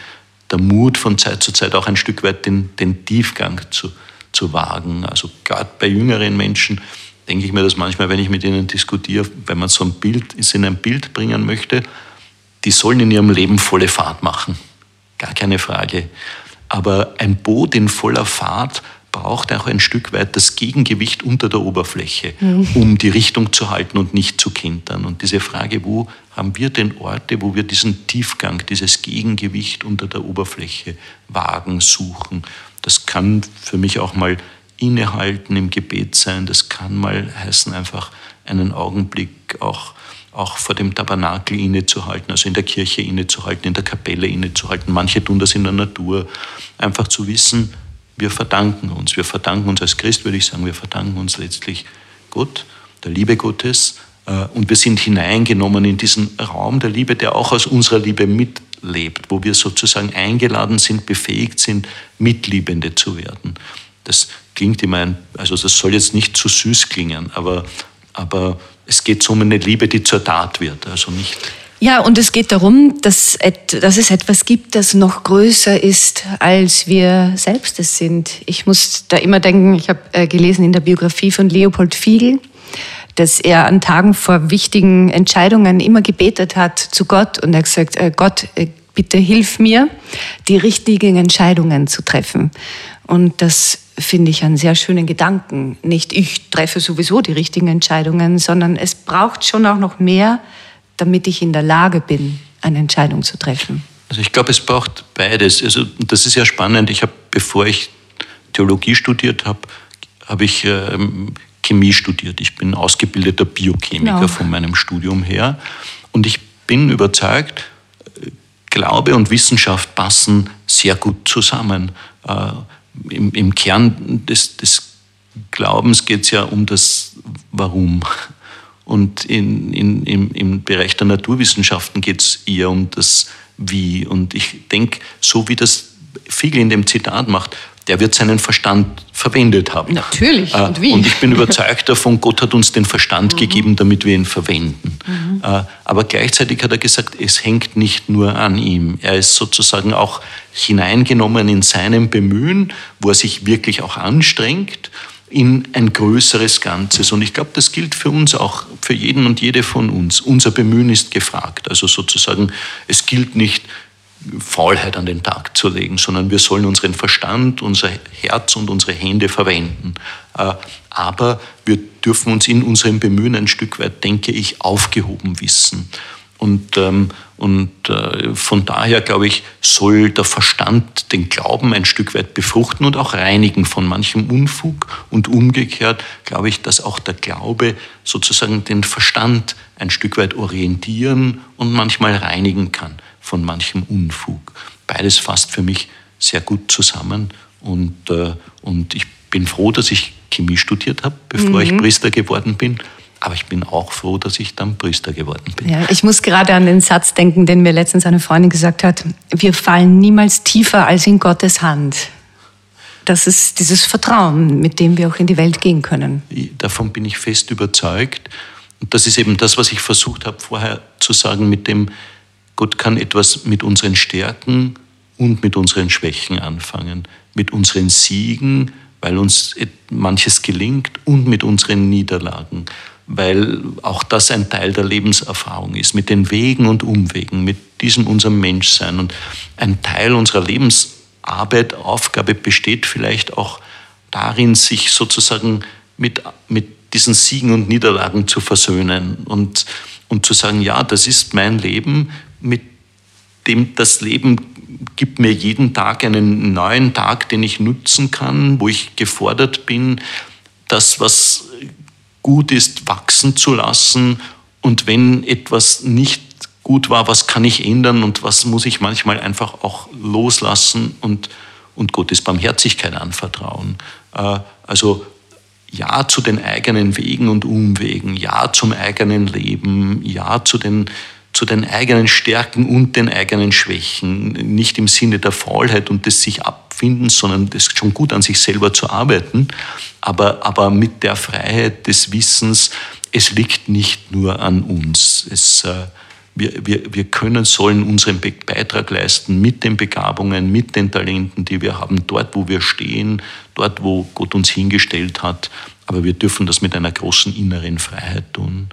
der Mut von Zeit zu Zeit auch ein Stück weit den, den Tiefgang zu, zu wagen. Also gerade bei jüngeren Menschen denke ich mir das manchmal, wenn ich mit ihnen diskutiere, wenn man so ein Bild, in ein Bild bringen möchte, die sollen in ihrem Leben volle Fahrt machen. Gar keine Frage. Aber ein Boot in voller Fahrt braucht auch ein Stück weit das Gegengewicht unter der Oberfläche, mhm. um die Richtung zu halten und nicht zu kentern. Und diese Frage, wo haben wir denn Orte, wo wir diesen Tiefgang, dieses Gegengewicht unter der Oberfläche wagen, suchen, das kann für mich auch mal innehalten im Gebet sein, das kann mal heißen, einfach einen Augenblick auch auch vor dem Tabernakel innezuhalten, also in der Kirche innezuhalten, in der Kapelle innezuhalten. Manche tun das in der Natur. Einfach zu wissen, wir verdanken uns. Wir verdanken uns als Christ, würde ich sagen, wir verdanken uns letztlich Gott, der Liebe Gottes. Äh, und wir sind hineingenommen in diesen Raum der Liebe, der auch aus unserer Liebe mitlebt, wo wir sozusagen eingeladen sind, befähigt sind, Mitliebende zu werden. Das klingt immer, ein, also das soll jetzt nicht zu süß klingen, aber, aber es geht so um eine Liebe, die zur Tat wird, also nicht ja, und es geht darum, dass, dass es etwas gibt, das noch größer ist, als wir selbst es sind. Ich muss da immer denken, ich habe äh, gelesen in der Biografie von Leopold Fiegel, dass er an Tagen vor wichtigen Entscheidungen immer gebetet hat zu Gott und er gesagt, äh, Gott, äh, bitte hilf mir, die richtigen Entscheidungen zu treffen. Und das finde ich einen sehr schönen Gedanken. Nicht ich treffe sowieso die richtigen Entscheidungen, sondern es braucht schon auch noch mehr, damit ich in der Lage bin, eine Entscheidung zu treffen? Also ich glaube, es braucht beides. Also das ist ja spannend. Ich habe, bevor ich Theologie studiert habe, habe ich ähm, Chemie studiert. Ich bin ausgebildeter Biochemiker genau. von meinem Studium her. Und ich bin überzeugt, Glaube und Wissenschaft passen sehr gut zusammen. Äh, im, im, Kern des, des Glaubens geht es ja um das Warum. Und in, in, im, im Bereich der Naturwissenschaften geht es eher um das Wie. Und ich denke, so wie das Fiegel in dem Zitat macht, der wird seinen Verstand verwendet haben. Natürlich. Äh, und wie? Und ich bin überzeugt davon, Gott hat uns den Verstand mhm. gegeben, damit wir ihn verwenden. Mhm. Äh, aber gleichzeitig hat er gesagt, es hängt nicht nur an ihm. Er ist sozusagen auch hineingenommen in seinem Bemühen, wo er sich wirklich auch anstrengt in ein größeres Ganzes. Und ich glaube, das gilt für uns auch, für jeden und jede von uns. Unser Bemühen ist gefragt. Also sozusagen, es gilt nicht, Faulheit an den Tag zu legen, sondern wir sollen unseren Verstand, unser Herz und unsere Hände verwenden. Äh, aber wir dürfen uns in unserem Bemühen ein Stück weit, denke ich, aufgehoben wissen. Und, ähm, und äh, von daher, glaube ich, soll der Verstand den Glauben ein Stück weit befruchten und auch reinigen von manchem Unfug. Und umgekehrt glaube ich, dass auch der Glaube sozusagen den Verstand ein Stück weit orientieren und manchmal reinigen kann von manchem Unfug. Beides fasst für mich sehr gut zusammen. Und, äh, und ich bin froh, dass ich Chemie studiert habe, bevor mhm. ich Priester geworden bin. Aber ich bin auch froh, dass ich dann Priester geworden bin. Ja, ich muss gerade an den Satz denken, den mir letztens eine Freundin gesagt hat. Wir fallen niemals tiefer als in Gottes Hand. Das ist dieses Vertrauen, mit dem wir auch in die Welt gehen können. Davon bin ich fest überzeugt. Und das ist eben das, was ich versucht habe vorher zu sagen, mit dem Gott kann etwas mit unseren Stärken und mit unseren Schwächen anfangen, mit unseren Siegen, weil uns manches gelingt und mit unseren Niederlagen weil auch das ein Teil der Lebenserfahrung ist, mit den Wegen und Umwegen, mit diesem unserem Menschsein. Und ein Teil unserer Lebensarbeit, Aufgabe besteht vielleicht auch darin, sich sozusagen mit, mit diesen Siegen und Niederlagen zu versöhnen und, und zu sagen, ja, das ist mein Leben, mit dem das Leben gibt mir jeden Tag einen neuen Tag, den ich nutzen kann, wo ich gefordert bin, das, was gut ist, wachsen zu lassen und wenn etwas nicht gut war, was kann ich ändern und was muss ich manchmal einfach auch loslassen und, und Gottes Barmherzigkeit anvertrauen. Äh, also ja zu den eigenen Wegen und Umwegen, ja zum eigenen Leben, ja zu den zu den eigenen Stärken und den eigenen Schwächen. Nicht im Sinne der Faulheit und des sich Abfindens, sondern das schon gut an sich selber zu arbeiten, aber, aber mit der Freiheit des Wissens, es liegt nicht nur an uns. Es, äh, wir, wir, wir können, sollen unseren Beitrag leisten mit den Begabungen, mit den Talenten, die wir haben, dort, wo wir stehen, dort, wo Gott uns hingestellt hat. Aber wir dürfen das mit einer großen inneren Freiheit tun.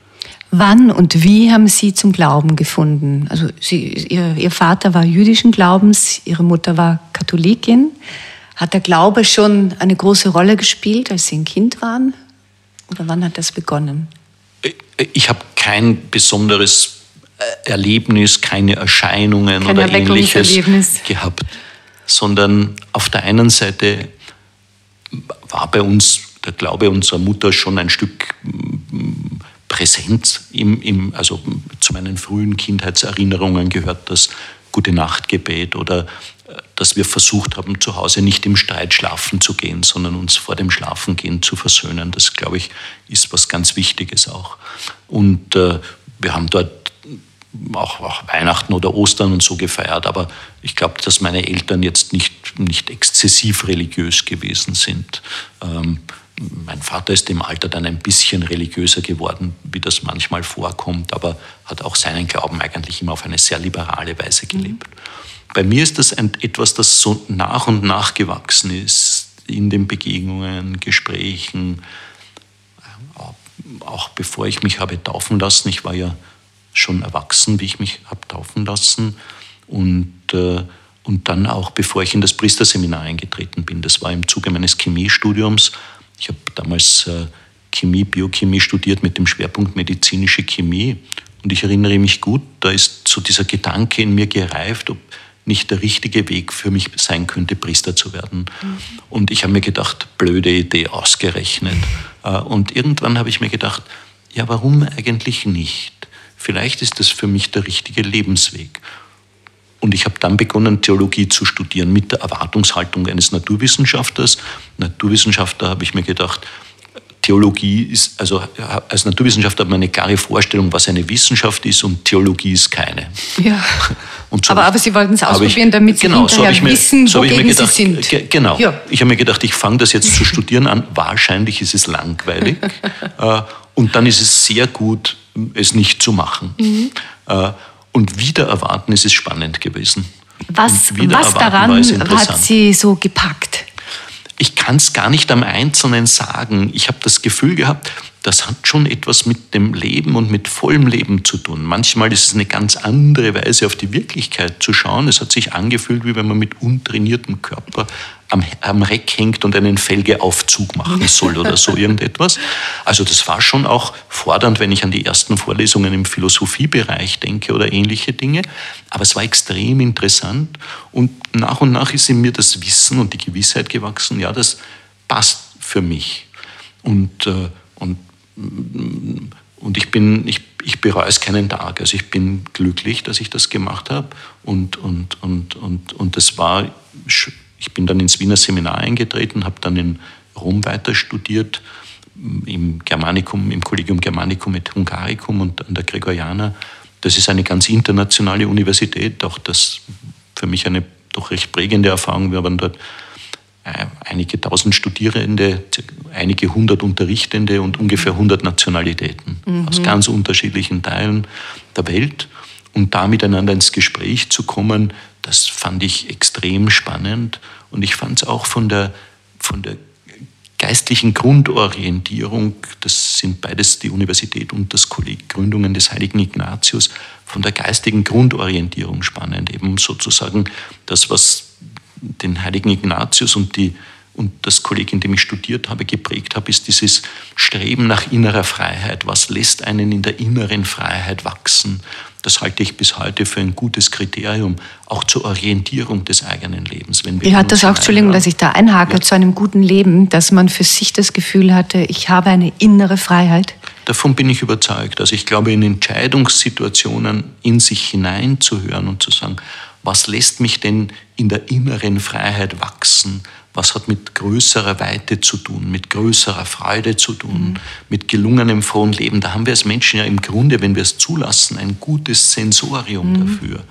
Wann und wie haben Sie zum Glauben gefunden? Also Sie, Ihr, Ihr Vater war jüdischen Glaubens, Ihre Mutter war Katholikin. Hat der Glaube schon eine große Rolle gespielt, als Sie ein Kind waren? Oder wann hat das begonnen? Ich habe kein besonderes äh, Erlebnis, keine Erscheinungen Kein oder ähnliches gehabt, sondern auf der einen Seite war bei uns der Glaube unserer Mutter schon ein Stück präsent. Im, im, also zu meinen frühen Kindheitserinnerungen gehört das Gute Nachtgebet oder äh, dass wir versucht haben, zu Hause nicht im Streit schlafen zu gehen, sondern uns vor dem Schlafengehen zu versöhnen. Das, glaube ich, ist was ganz Wichtiges auch. Und äh, wir haben dort auch, auch, Weihnachten oder Ostern und so gefeiert, aber ich glaube, dass meine Eltern jetzt nicht, nicht exzessiv religiös gewesen sind. Ähm, mein Vater ist im Alter dann ein bisschen religiöser geworden, wie das manchmal vorkommt, aber hat auch seinen Glauben eigentlich immer auf eine sehr liberale Weise gelebt. Mhm. Bei mir ist das ein, etwas, das so nach und nach gewachsen ist in den Begegnungen, Gesprächen, auch bevor ich mich habe taufen lassen. Ich war ja schon erwachsen, wie ich mich habe taufen lassen und äh, und dann auch, bevor ich in das Priesterseminar eingetreten bin. Das war im Zuge meines Chemiestudiums ich habe damals äh, Chemie, Biochemie studiert mit dem Schwerpunkt medizinische Chemie. Und ich erinnere mich gut, da ist so dieser Gedanke in mir gereift, ob nicht der richtige Weg für mich sein könnte, Priester zu werden. Mhm. Und ich habe mir gedacht, blöde Idee, ausgerechnet. Äh, und irgendwann habe ich mir gedacht, ja, warum eigentlich nicht? Vielleicht ist das für mich der richtige Lebensweg. Und ich habe dann begonnen, Theologie zu studieren mit der Erwartungshaltung eines Naturwissenschaftlers. Naturwissenschaftler habe ich mir gedacht, Theologie ist, also als Naturwissenschaftler hat man eine klare Vorstellung, was eine Wissenschaft ist und Theologie ist keine. Ja. <laughs> So aber, aber Sie wollten es ausprobieren, damit Sie genau, hinterher so mir, wissen, so wogegen gedacht, Sie sind. Ge genau. Ja. Ich habe mir gedacht, ich fange das jetzt zu studieren an. Wahrscheinlich ist es langweilig. <laughs> Äh, und dann ist es sehr gut, es nicht zu machen. Mhm. Äh, und wieder erwarten ist es spannend gewesen. Was, was daran hat Sie so gepackt? ich kann es gar nicht am Einzelnen sagen. Ich habe das Gefühl gehabt, das hat schon etwas mit dem Leben und mit vollem Leben zu tun. Manchmal ist es eine ganz andere Weise, auf die Wirklichkeit zu schauen. Es hat sich angefühlt, wie wenn man mit untrainiertem Körper am, am Reck hängt und einen Felgeaufzug machen <laughs> soll oder so irgendetwas. Also das war schon auch fordernd, wenn ich an die ersten Vorlesungen im Philosophiebereich denke oder ähnliche Dinge. Aber es war extrem interessant und nach und nach ist in mir das Wissen und die Gewissheit gewachsen, ja, das passt für mich. Und, äh, und und ich bin, ich, ich bereue es keinen Tag. Also ich bin glücklich, dass ich das gemacht habe. Und, und, und, und, und das war, ich bin dann ins Wiener Seminar eingetreten, habe dann in Rom weiter studiert, im Germanicum, im Collegium Germanicum et Hungaricum und an der Gregoriana. Das ist eine ganz internationale Universität, auch das für mich eine doch recht prägende Erfahrung. Wir waren dort äh, einige tausend Studierende, einige hundert Unterrichtende und ungefähr hundert Nationalitäten mhm. aus ganz unterschiedlichen Teilen der Welt. Und da miteinander ins Gespräch zu kommen, das fand ich extrem spannend. Und ich fand es auch von der, von der geistlichen Grundorientierung, das sind beides die Universität und das Kolleg Gründungen des heiligen Ignatius, von der geistigen Grundorientierung spannend. Eben sozusagen das, was den heiligen Ignatius und, die, und das Kolleg, in dem ich studiert habe, geprägt habe, ist dieses Streben nach innerer Freiheit. Was lässt einen in der inneren Freiheit wachsen? Das halte ich bis heute für ein gutes Kriterium, auch zur Orientierung des eigenen Lebens. Wenn wir Wie hat das auch, Entschuldigung, dass ich da einhake, ja. zu einem guten Leben, dass man für sich das Gefühl hatte, ich habe eine innere Freiheit? Davon bin ich überzeugt. Also ich glaube, in Entscheidungssituationen in sich hineinzuhören und zu sagen, was lässt mich denn in der inneren Freiheit wachsen? Was hat mit größerer Weite zu tun, mit größerer Freude zu tun, mhm. mit gelungenem frohen Leben? Da haben wir als Menschen ja im Grunde, wenn wir es zulassen, ein gutes Sensorium mhm. dafür.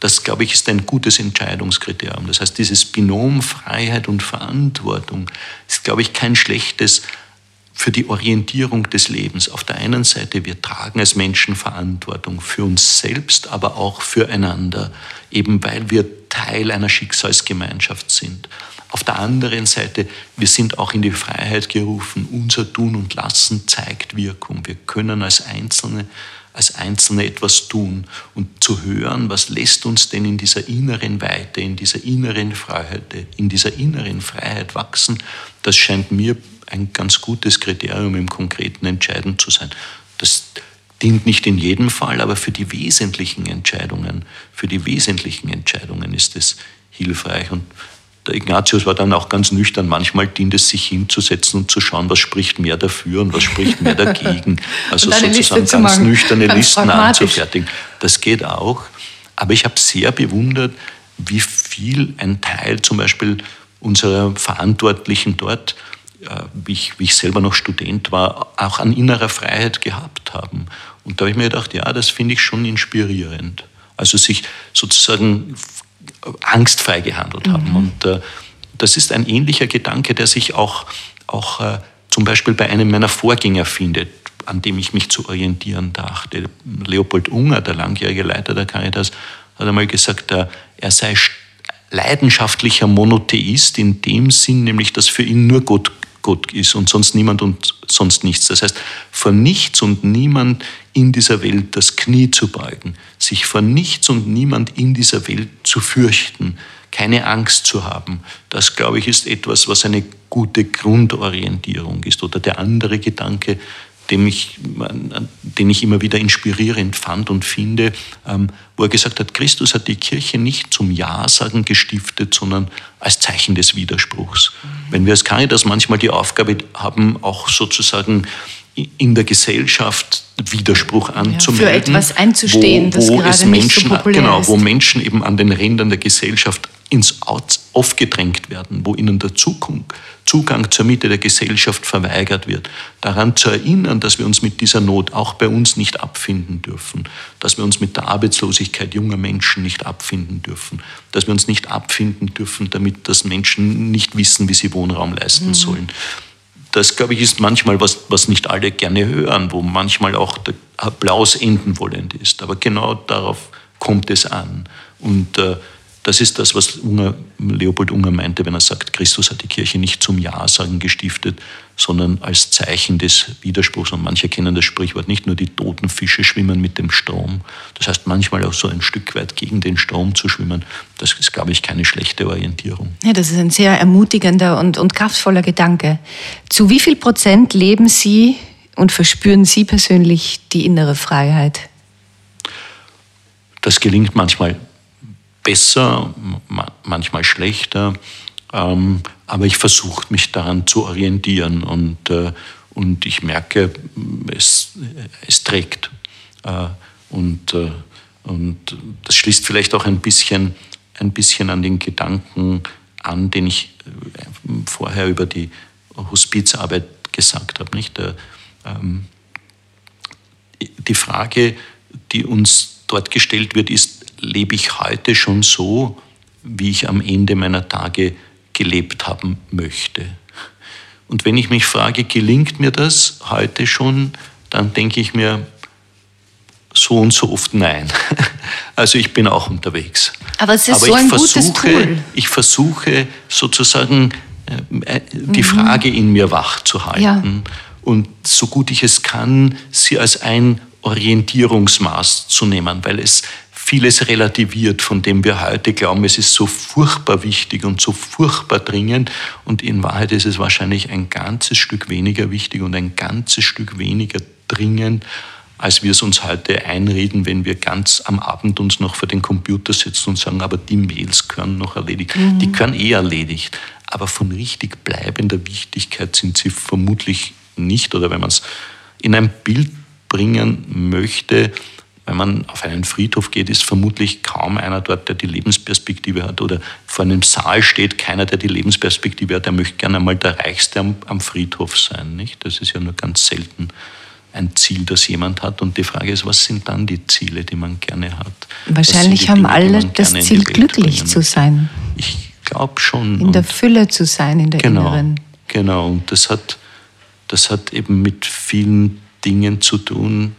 Das, glaube ich, ist ein gutes Entscheidungskriterium. Das heißt, dieses Binom Freiheit und Verantwortung ist, glaube ich, kein schlechtes für die Orientierung des Lebens. Auf der einen Seite, wir tragen als Menschen Verantwortung für uns selbst, aber auch füreinander, eben weil wir Teil einer Schicksalsgemeinschaft sind. Auf der anderen Seite, wir sind auch in die Freiheit gerufen. Unser Tun und Lassen zeigt Wirkung. Wir können als Einzelne, als Einzelne etwas tun und zu hören, was lässt uns denn in dieser inneren Weite, in dieser inneren Freiheit, in dieser inneren Freiheit wachsen, das scheint mir ein ganz gutes Kriterium im konkreten Entscheiden zu sein. Das dient nicht in jedem Fall, aber für die wesentlichen Entscheidungen, für die wesentlichen Entscheidungen ist es hilfreich. Und der Ignatius war dann auch ganz nüchtern. Manchmal dient es sich hinzusetzen und zu schauen, was spricht mehr dafür und was spricht mehr dagegen. <laughs> Also sozusagen ganz nüchterne ganz Listen anzufertigen. Das geht auch. Aber ich habe sehr bewundert, wie viel ein Teil zum Beispiel unserer Verantwortlichen dort wie ich, wie ich selber noch Student war, auch an innerer Freiheit gehabt haben. Und da habe ich mir gedacht, ja, das finde ich schon inspirierend. Also sich sozusagen angstfrei gehandelt haben. Mhm. Und äh, das ist ein ähnlicher Gedanke, der sich auch, auch äh, zum Beispiel bei einem meiner Vorgänger findet, an dem ich mich zu orientieren dachte. Leopold Unger, der langjährige Leiter der Caritas, hat einmal gesagt, er, er sei leidenschaftlicher Monotheist in dem Sinn, nämlich dass für ihn nur Gott Gott ist und sonst niemand und sonst nichts. Das heißt, vor nichts und niemand in dieser Welt das Knie zu beugen, sich vor nichts und niemand in dieser Welt zu fürchten, keine Angst zu haben, das, glaube ich, ist etwas, was eine gute Grundorientierung ist. Oder der andere Gedanke, den ich, den ich immer wieder inspirierend fand und finde, ähm, wo er gesagt hat, Christus hat die Kirche nicht zum Ja-Sagen gestiftet, sondern als Zeichen des Widerspruchs. Mhm. Wenn wir als Caritas manchmal die Aufgabe haben, auch sozusagen in der Gesellschaft Widerspruch anzumelden. Ja, für etwas einzustehen, wo, wo das gerade Menschen, nicht so populär genau, ist. Wo Menschen eben an den Rändern der Gesellschaft ins aufgedrängt werden, wo ihnen der Zukunft, Zugang zur Mitte der Gesellschaft verweigert wird. Daran zu erinnern, dass wir uns mit dieser Not auch bei uns nicht abfinden dürfen, dass wir uns mit der Arbeitslosigkeit junger Menschen nicht abfinden dürfen, dass wir uns nicht abfinden dürfen, damit das Menschen nicht wissen, wie sie Wohnraum leisten mhm. sollen das, glaube ich, ist manchmal was, was nicht alle gerne hören, wo manchmal auch der Applaus enden wollend ist. Aber genau darauf kommt es an. Und äh, das ist das, was Unger, Leopold Unger meinte, wenn er sagt, Christus hat die Kirche nicht zum Ja-Sagen gestiftet, sondern als Zeichen des Widerspruchs. Und manche kennen das Sprichwort nicht nur die toten Fische schwimmen mit dem Strom. Das heißt, manchmal auch so ein Stück weit gegen den Strom zu schwimmen, das ist, glaube ich, keine schlechte Orientierung. Ja, das ist ein sehr ermutigender und, und kraftvoller Gedanke. Zu wie viel Prozent leben Sie und verspüren Sie persönlich die innere Freiheit? Das gelingt manchmal besser, manchmal schlechter. Ähm, aber ich versuche mich daran zu orientieren und, äh, und ich merke, es, es trägt. Äh, und, äh, und das schließt vielleicht auch ein bisschen, ein bisschen an den Gedanken an, den ich vorher über die Hospizarbeit gesagt habe. Nicht? Ähm, die Frage, die uns dort gestellt wird, ist, lebe ich heute schon so, wie ich am Ende meiner Tage gelebt haben möchte. Und wenn ich mich frage, gelingt mir das heute schon, dann denke ich mir so und so oft nein. <laughs> Also ich bin auch unterwegs. Aber es ist Aber so ein versuche, gutes Tool. Ich versuche sozusagen äh, die mhm. Frage in mir wach zu halten ja. und so gut ich es kann, sie als ein Orientierungsmaß zu nehmen, weil es vieles relativiert, von dem wir heute glauben, es ist so furchtbar wichtig und so furchtbar dringend. Und in Wahrheit ist es wahrscheinlich ein ganzes Stück weniger wichtig und ein ganzes Stück weniger dringend, als wir es uns heute einreden, wenn wir ganz am Abend uns noch vor den Computer setzen und sagen, aber die Mails können noch erledigt. Mhm. Die können eh erledigt. Aber von richtig bleibender Wichtigkeit sind sie vermutlich nicht. Oder wenn man es in ein Bild bringen möchte, wenn man auf einen Friedhof geht, ist vermutlich kaum einer dort, der die Lebensperspektive hat. Oder vor einem Saal steht keiner, der die Lebensperspektive hat. Der möchte gerne einmal der Reichste am, am Friedhof sein. Nicht? Das ist ja nur ganz selten ein Ziel, das jemand hat. Und die Frage ist, was sind dann die Ziele, die man gerne hat? Wahrscheinlich haben Dinge, alle das Ziel, glücklich zu sein. Ich glaube schon. In der Fülle zu sein, in der genau, Inneren. Genau, und das hat, das hat eben mit vielen Dingen zu tun,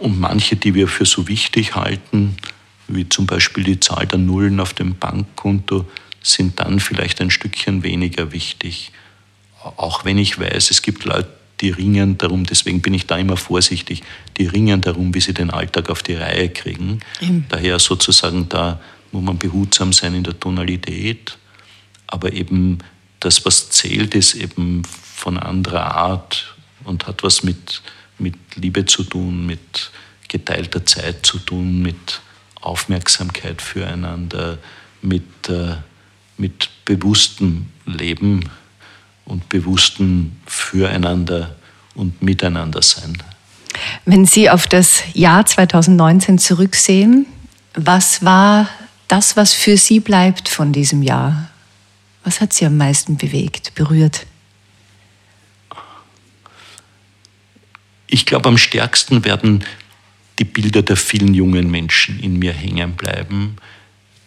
und manche, die wir für so wichtig halten, wie zum Beispiel die Zahl der Nullen auf dem Bankkonto, sind dann vielleicht ein Stückchen weniger wichtig. Auch wenn ich weiß, es gibt Leute, die ringen darum, deswegen bin ich da immer vorsichtig, die ringen darum, wie sie den Alltag auf die Reihe kriegen. Mhm. Daher sozusagen da muss man behutsam sein in der Tonalität, aber eben das, was zählt, ist eben von anderer Art und hat was mit mit Liebe zu tun, mit geteilter Zeit zu tun, mit Aufmerksamkeit füreinander, mit, äh, mit bewusstem Leben und bewusstem Füreinander und Miteinander sein. Wenn Sie auf das Jahr 2019 zurücksehen, was war das, was für Sie bleibt von diesem Jahr? Was hat Sie am meisten bewegt, berührt? Ich glaube, am stärksten werden die Bilder der vielen jungen Menschen in mir hängen bleiben,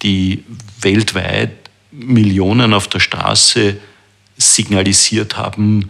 die weltweit Millionen auf der Straße signalisiert haben,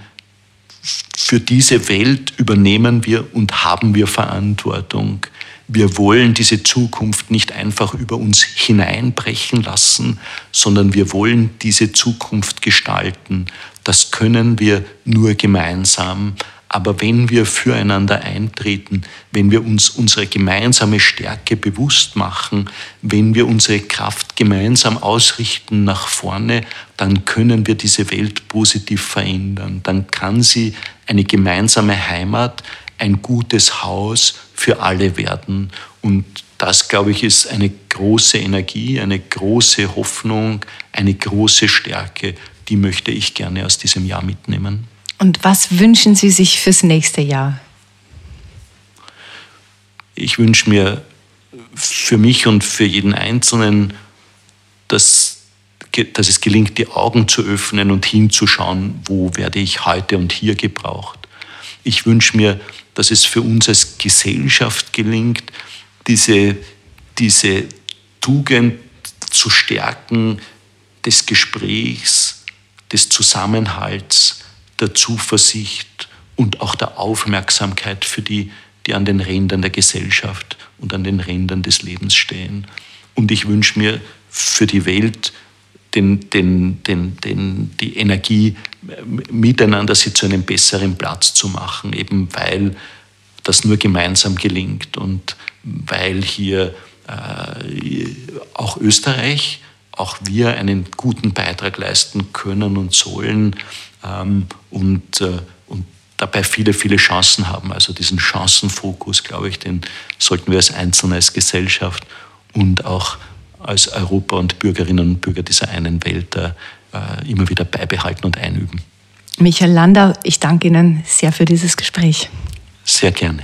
für diese Welt übernehmen wir und haben wir Verantwortung. Wir wollen diese Zukunft nicht einfach über uns hineinbrechen lassen, sondern wir wollen diese Zukunft gestalten. Das können wir nur gemeinsam. Aber wenn wir füreinander eintreten, wenn wir uns unsere gemeinsame Stärke bewusst machen, wenn wir unsere Kraft gemeinsam ausrichten nach vorne, dann können wir diese Welt positiv verändern. Dann kann sie eine gemeinsame Heimat, ein gutes Haus für alle werden. Und das, glaube ich, ist eine große Energie, eine große Hoffnung, eine große Stärke, die möchte ich gerne aus diesem Jahr mitnehmen. Und was wünschen Sie sich fürs nächste Jahr? Ich wünsche mir für mich und für jeden Einzelnen, dass, dass es gelingt, die Augen zu öffnen und hinzuschauen, wo werde ich heute und hier gebraucht. Ich wünsche mir, dass es für uns als Gesellschaft gelingt, diese, diese Tugend zu stärken des Gesprächs, des Zusammenhalts, der Zuversicht und auch der Aufmerksamkeit für die, die an den Rändern der Gesellschaft und an den Rändern des Lebens stehen. Und ich wünsche mir für die Welt den, den, den, den, die Energie miteinander sie zu einem besseren Platz zu machen, eben weil das nur gemeinsam gelingt und weil hier äh, auch Österreich, auch wir einen guten Beitrag leisten können und sollen ähm, und, äh, und dabei viele, viele Chancen haben. Also diesen Chancenfokus, glaube ich, den sollten wir als Einzelne, als Gesellschaft und auch als Europa und Bürgerinnen und Bürger dieser einen Welt äh, immer wieder beibehalten und einüben. Michael Landau, ich danke Ihnen sehr für dieses Gespräch. Sehr gerne.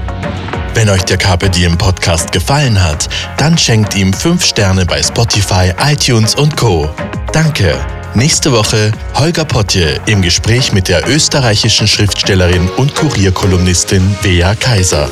Wenn euch der Carpe Diem Podcast gefallen hat, dann schenkt ihm 5 Sterne bei Spotify, iTunes und Co. Danke. Nächste Woche Holger Potje im Gespräch mit der österreichischen Schriftstellerin und Kurierkolumnistin Bea Kaiser.